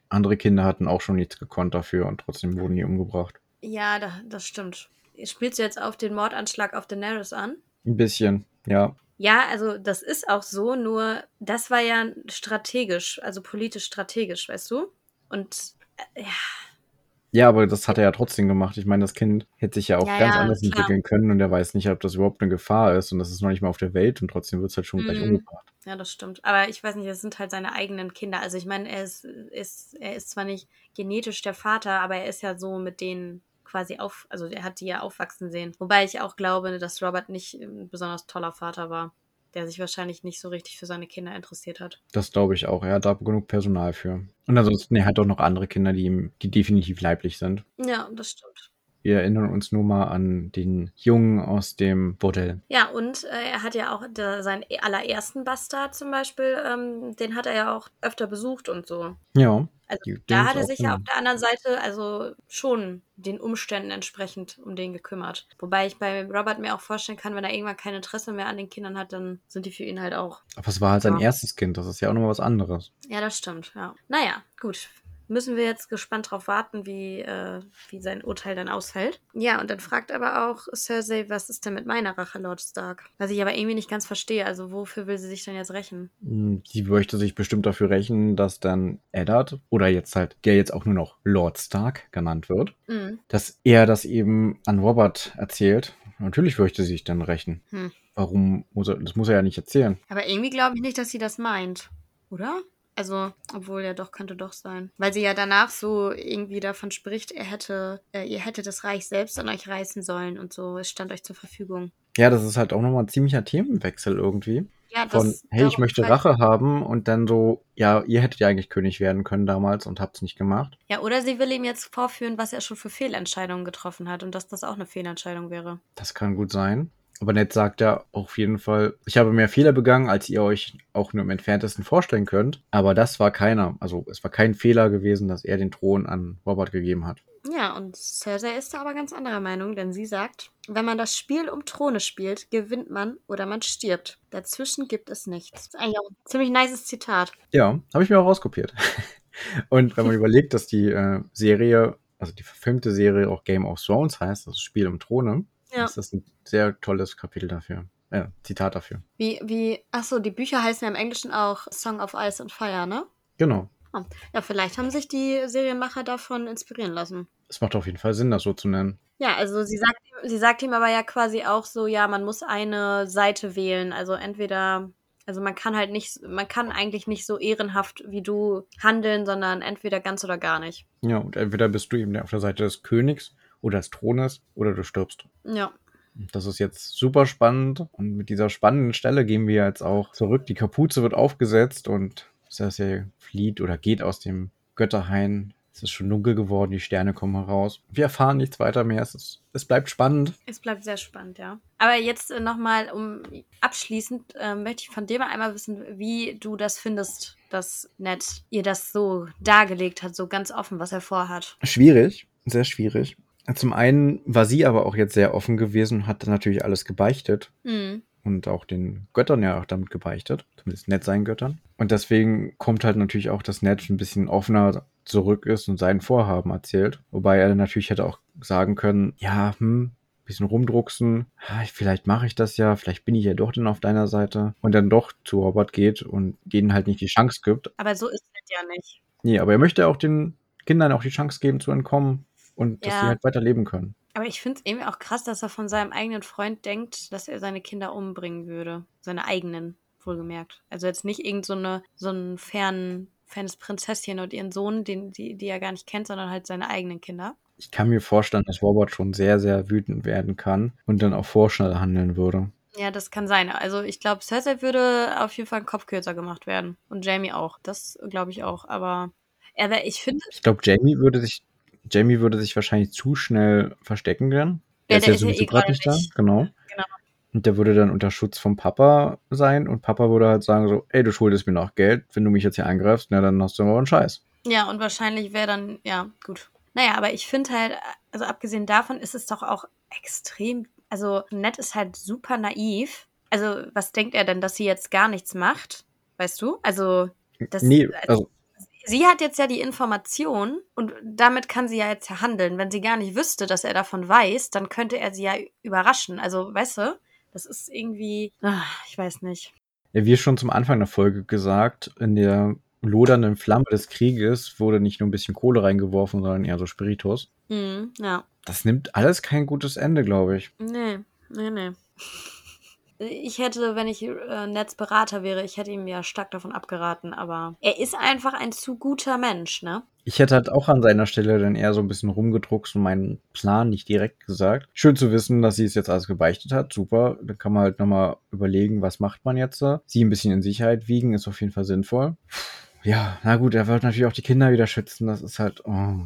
andere Kinder hatten auch schon nichts gekonnt dafür und trotzdem wurden die umgebracht. ja, da, das stimmt. Spielst du jetzt auf den Mordanschlag auf Daenerys an? Ein bisschen, ja. Ja, also das ist auch so, nur das war ja strategisch, also politisch strategisch, weißt du? Und äh, ja, Ja, aber das hat er ja trotzdem gemacht. Ich meine, das Kind hätte sich ja auch Ja, ganz ja, anders klar. entwickeln können und er weiß nicht, ob das überhaupt eine Gefahr ist und das ist noch nicht mal auf der Welt und trotzdem wird es halt schon gleich Mhm. umgebracht. Ja, das stimmt. Aber ich weiß nicht, es sind halt seine eigenen Kinder. Also ich meine, er ist, ist, er ist zwar nicht genetisch der Vater, aber er ist ja so mit denen quasi auf, also er hat die ja aufwachsen sehen. Wobei ich auch glaube, dass Robert nicht ein besonders toller Vater war, der sich wahrscheinlich nicht so richtig für seine Kinder interessiert hat. Das glaube ich auch. Er hat da genug Personal für. Und ansonsten, er hat auch noch andere Kinder, die ihm, die definitiv leiblich sind. Ja, das stimmt. Wir erinnern uns nur mal an den Jungen aus dem Bordell. Ja, und äh, er hat ja auch der, seinen allerersten Bastard zum Beispiel, ähm, den hat er ja auch öfter besucht und so. Ja. Also Die- da hat er sich ja auf der anderen Seite also schon den Umständen entsprechend um den gekümmert. Wobei ich bei Robert mir auch vorstellen kann, wenn er irgendwann kein Interesse mehr an den Kindern hat, dann sind die für ihn halt auch. Aber es war halt sein Ja. erstes Kind. Das ist ja auch nochmal was anderes. Ja, das stimmt, ja. Naja, gut. Müssen wir jetzt gespannt drauf warten, wie, äh, wie sein Urteil dann ausfällt. Ja, und dann fragt aber auch Cersei, was ist denn mit meiner Rache, Lord Stark? Was ich aber irgendwie nicht ganz verstehe. Also wofür will sie sich denn jetzt rächen? Hm, Sie möchte sich bestimmt dafür rächen, dass dann Eddard, oder jetzt halt, der jetzt auch nur noch Lord Stark genannt wird, Mhm. dass er das eben an Robert erzählt. Natürlich möchte sie sich dann rächen. Hm. Warum muss er, das muss er ja nicht erzählen. Aber irgendwie glaube ich nicht, dass sie das meint. Oder? Also, obwohl ja doch, könnte doch sein. Weil sie ja danach so irgendwie davon spricht, er hätte, äh, ihr hättet das Reich selbst an euch reißen sollen und so, es stand euch zur Verfügung. Ja, das ist halt auch nochmal ein ziemlicher Themenwechsel irgendwie. Ja, Von, das, hey, ich möchte frag- Rache haben und dann so, ja, ihr hättet ja eigentlich König werden können damals und habt's nicht gemacht. Ja, oder sie will ihm jetzt vorführen, was er schon für Fehlentscheidungen getroffen hat und dass das auch eine Fehlentscheidung wäre. Das kann gut sein. Aber Ned sagt ja auf jeden Fall, ich habe mehr Fehler begangen, als ihr euch auch nur im entferntesten vorstellen könnt. Aber das war keiner. Also es war kein Fehler gewesen, dass er den Thron an Robert gegeben hat. Ja, und Cersei ist da aber ganz anderer Meinung, denn sie sagt, wenn man das Spiel um Throne spielt, gewinnt man oder man stirbt. Dazwischen gibt es nichts. Das ist eigentlich auch ein ziemlich nices Zitat. Ja, habe ich mir auch rauskopiert. und wenn man überlegt, dass die äh, Serie, also die verfilmte Serie auch Game of Thrones heißt, das Spiel um Throne, Ja. ist das ein sehr tolles Kapitel dafür. Äh, Zitat dafür. Wie, wie, achso, die Bücher heißen ja im Englischen auch Song of Ice and Fire, ne? Genau. Ja, vielleicht haben sich die Serienmacher davon inspirieren lassen. Es macht auf jeden Fall Sinn, das so zu nennen. Ja, also sie sagt, sie sagt ihm aber ja quasi auch so, ja, man muss eine Seite wählen. Also entweder, also man kann halt nicht, man kann eigentlich nicht so ehrenhaft wie du handeln, sondern entweder ganz oder gar nicht. Ja, und entweder bist du eben auf der Seite des Königs oder des Thrones oder du stirbst. Ja. Das ist jetzt super spannend und mit dieser spannenden Stelle gehen wir jetzt auch zurück. Die Kapuze wird aufgesetzt und Cersei flieht oder geht aus dem Götterhain Es ist schon dunkel geworden, die Sterne kommen heraus. Wir erfahren nichts weiter mehr. Es, ist, es bleibt spannend. Es bleibt sehr spannend, ja. Aber jetzt äh, nochmal, um abschließend, äh, möchte ich von dir mal einmal wissen, wie du das findest, dass Ned ihr das so dargelegt hat, so ganz offen, was er vorhat. Schwierig, sehr schwierig. Zum einen war sie aber auch jetzt sehr offen gewesen und hat natürlich alles gebeichtet. Mhm. Und auch den Göttern ja auch damit gebeichtet. Zumindest Ned seinen Göttern. Und deswegen kommt halt natürlich auch, dass Ned ein bisschen offener zurück ist und sein Vorhaben erzählt. Wobei er natürlich hätte auch sagen können, ja, hm, bisschen rumdrucksen, vielleicht mache ich das ja, vielleicht bin ich ja doch dann auf deiner Seite und dann doch zu Robert geht und denen halt nicht die Chance gibt. Aber so ist es ja nicht. Nee, aber er möchte auch den Kindern auch die Chance geben zu entkommen und dass Ja. sie halt weiter leben können. Aber ich finde es irgendwie auch krass, dass er von seinem eigenen Freund denkt, dass er seine Kinder umbringen würde. Seine eigenen, wohlgemerkt. Also jetzt nicht irgend so, eine, so einen fernen, fernes Prinzesschen und ihren Sohn, den, die, die er gar nicht kennt, sondern halt seine eigenen Kinder. Ich kann mir vorstellen, dass Robert schon sehr, sehr wütend werden kann und dann auch vorschnell handeln würde. Ja, das kann sein. Also ich glaube, Cersei würde auf jeden Fall ein Kopf kürzer gemacht werden. Und Jamie auch. Das glaube ich auch. Aber er wär, ich finde, Ich glaube, Jamie würde sich, Jamie würde sich wahrscheinlich zu schnell verstecken dann. Ja, Er ist der ja ist ja sowieso eh gerade nicht da, genau. Genau. Und der würde dann unter Schutz vom Papa sein und Papa würde halt sagen so, ey, du schuldest mir noch Geld, wenn du mich jetzt hier angreifst, na dann hast du aber einen Scheiß. Ja, und wahrscheinlich wäre dann, ja, gut. Naja, aber ich finde halt, also abgesehen davon ist es doch auch extrem, also Ned ist halt super naiv. Also, was denkt er denn, dass sie jetzt gar nichts macht? Weißt du? Also, das, nee, also sie hat jetzt ja die Information und damit kann sie ja jetzt ja handeln. Wenn sie gar nicht wüsste, dass er davon weiß, dann könnte er sie ja überraschen. Also, weißt du, das ist irgendwie, ah, ich weiß nicht. ja, wie schon zum Anfang der Folge gesagt, in der lodernden Flamme des Krieges wurde nicht nur ein bisschen Kohle reingeworfen, sondern eher so Spiritus. Hm, ja. Das nimmt alles kein gutes Ende, glaube ich. Nee, nee, nee. Ich hätte, wenn ich äh, Netzberater wäre, ich hätte ihm ja stark davon abgeraten, aber er ist einfach ein zu guter Mensch, ne? Ich hätte halt auch an seiner Stelle dann eher so ein bisschen rumgedruckst und meinen Plan nicht direkt gesagt. Schön zu wissen, dass sie es jetzt alles gebeichtet hat. Super. Dann kann man halt nochmal überlegen, was macht man jetzt. Sie ein bisschen in Sicherheit wiegen, ist auf jeden Fall sinnvoll. Ja, na gut, er wird natürlich auch die Kinder wieder schützen. Das ist halt, oh.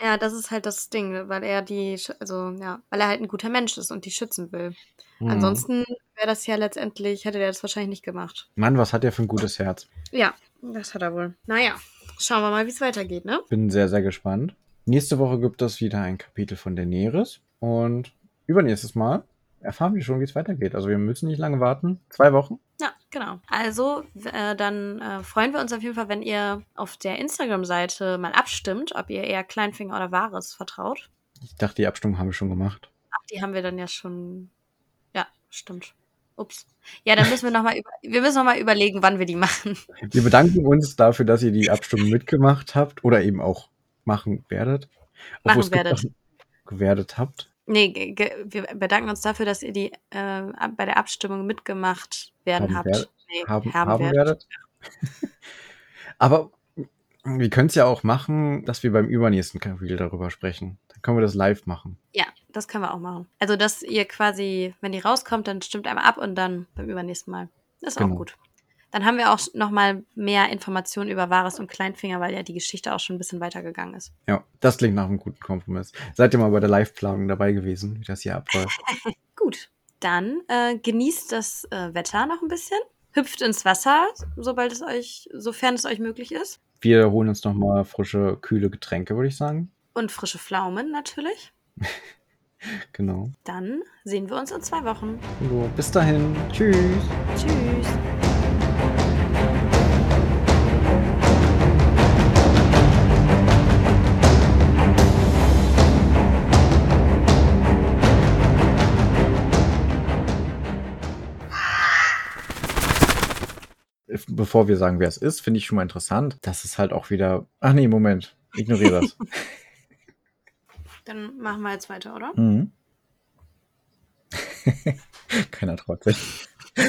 Ja, das ist halt das Ding, weil er die, also ja, weil er halt ein guter Mensch ist und die schützen will. Hm. Ansonsten wäre das ja letztendlich, hätte der das wahrscheinlich nicht gemacht. Mann, was hat er für ein gutes Herz? Ja, das hat er wohl. Naja, schauen wir mal, wie es weitergeht, ne? Bin sehr, sehr gespannt. Nächste Woche gibt es wieder ein Kapitel von Daenerys. Und übernächstes Mal erfahren wir schon, wie es weitergeht. Also wir müssen nicht lange warten. Zwei Wochen. Ja, genau. Also, äh, dann äh, freuen wir uns auf jeden Fall, wenn ihr auf der Instagram-Seite mal abstimmt, ob ihr eher Kleinfinger oder Wahres vertraut. Ich dachte, die Abstimmung haben wir schon gemacht. Ach, die haben wir dann ja schon. Ja, stimmt. Ups. Ja, dann müssen wir noch mal über wir müssen noch mal überlegen, wann wir die machen. Wir bedanken uns dafür, dass ihr die Abstimmung mitgemacht habt oder eben auch machen werdet. Machen werdet. gewerdet habt. Nee, wir bedanken uns dafür, dass ihr die äh, bei der Abstimmung mitgemacht werden Haben habt. werdet- Nee, Haben, haben haben werdet. werdet. Aber wir können es ja auch machen, dass wir beim übernächsten Kapitel darüber sprechen. Dann können wir das live machen. Ja, das können wir auch machen. Also, dass ihr quasi, wenn die rauskommt, dann stimmt einmal ab und dann beim übernächsten Mal. Das ist Genau. auch gut. Dann haben wir auch noch mal mehr Informationen über Wahres und Kleinfinger, weil ja die Geschichte auch schon ein bisschen weitergegangen ist. Ja, das klingt nach einem guten Kompromiss. Seid ihr mal bei der Live-Planung dabei gewesen, wie das hier abläuft? Gut, dann äh, genießt das äh, Wetter noch ein bisschen. Hüpft ins Wasser, sobald es euch, sofern es euch möglich ist. Wir holen uns nochmal frische, kühle Getränke, würde ich sagen. Und frische Pflaumen natürlich. Genau. Dann sehen wir uns in zwei Wochen. So, bis dahin. Tschüss. Tschüss. Bevor wir sagen, wer es ist, finde ich schon mal interessant, dass es halt auch wieder. Ach nee, Moment. Ignoriere das. Dann machen wir jetzt weiter, oder? mhm. Keiner traut sich.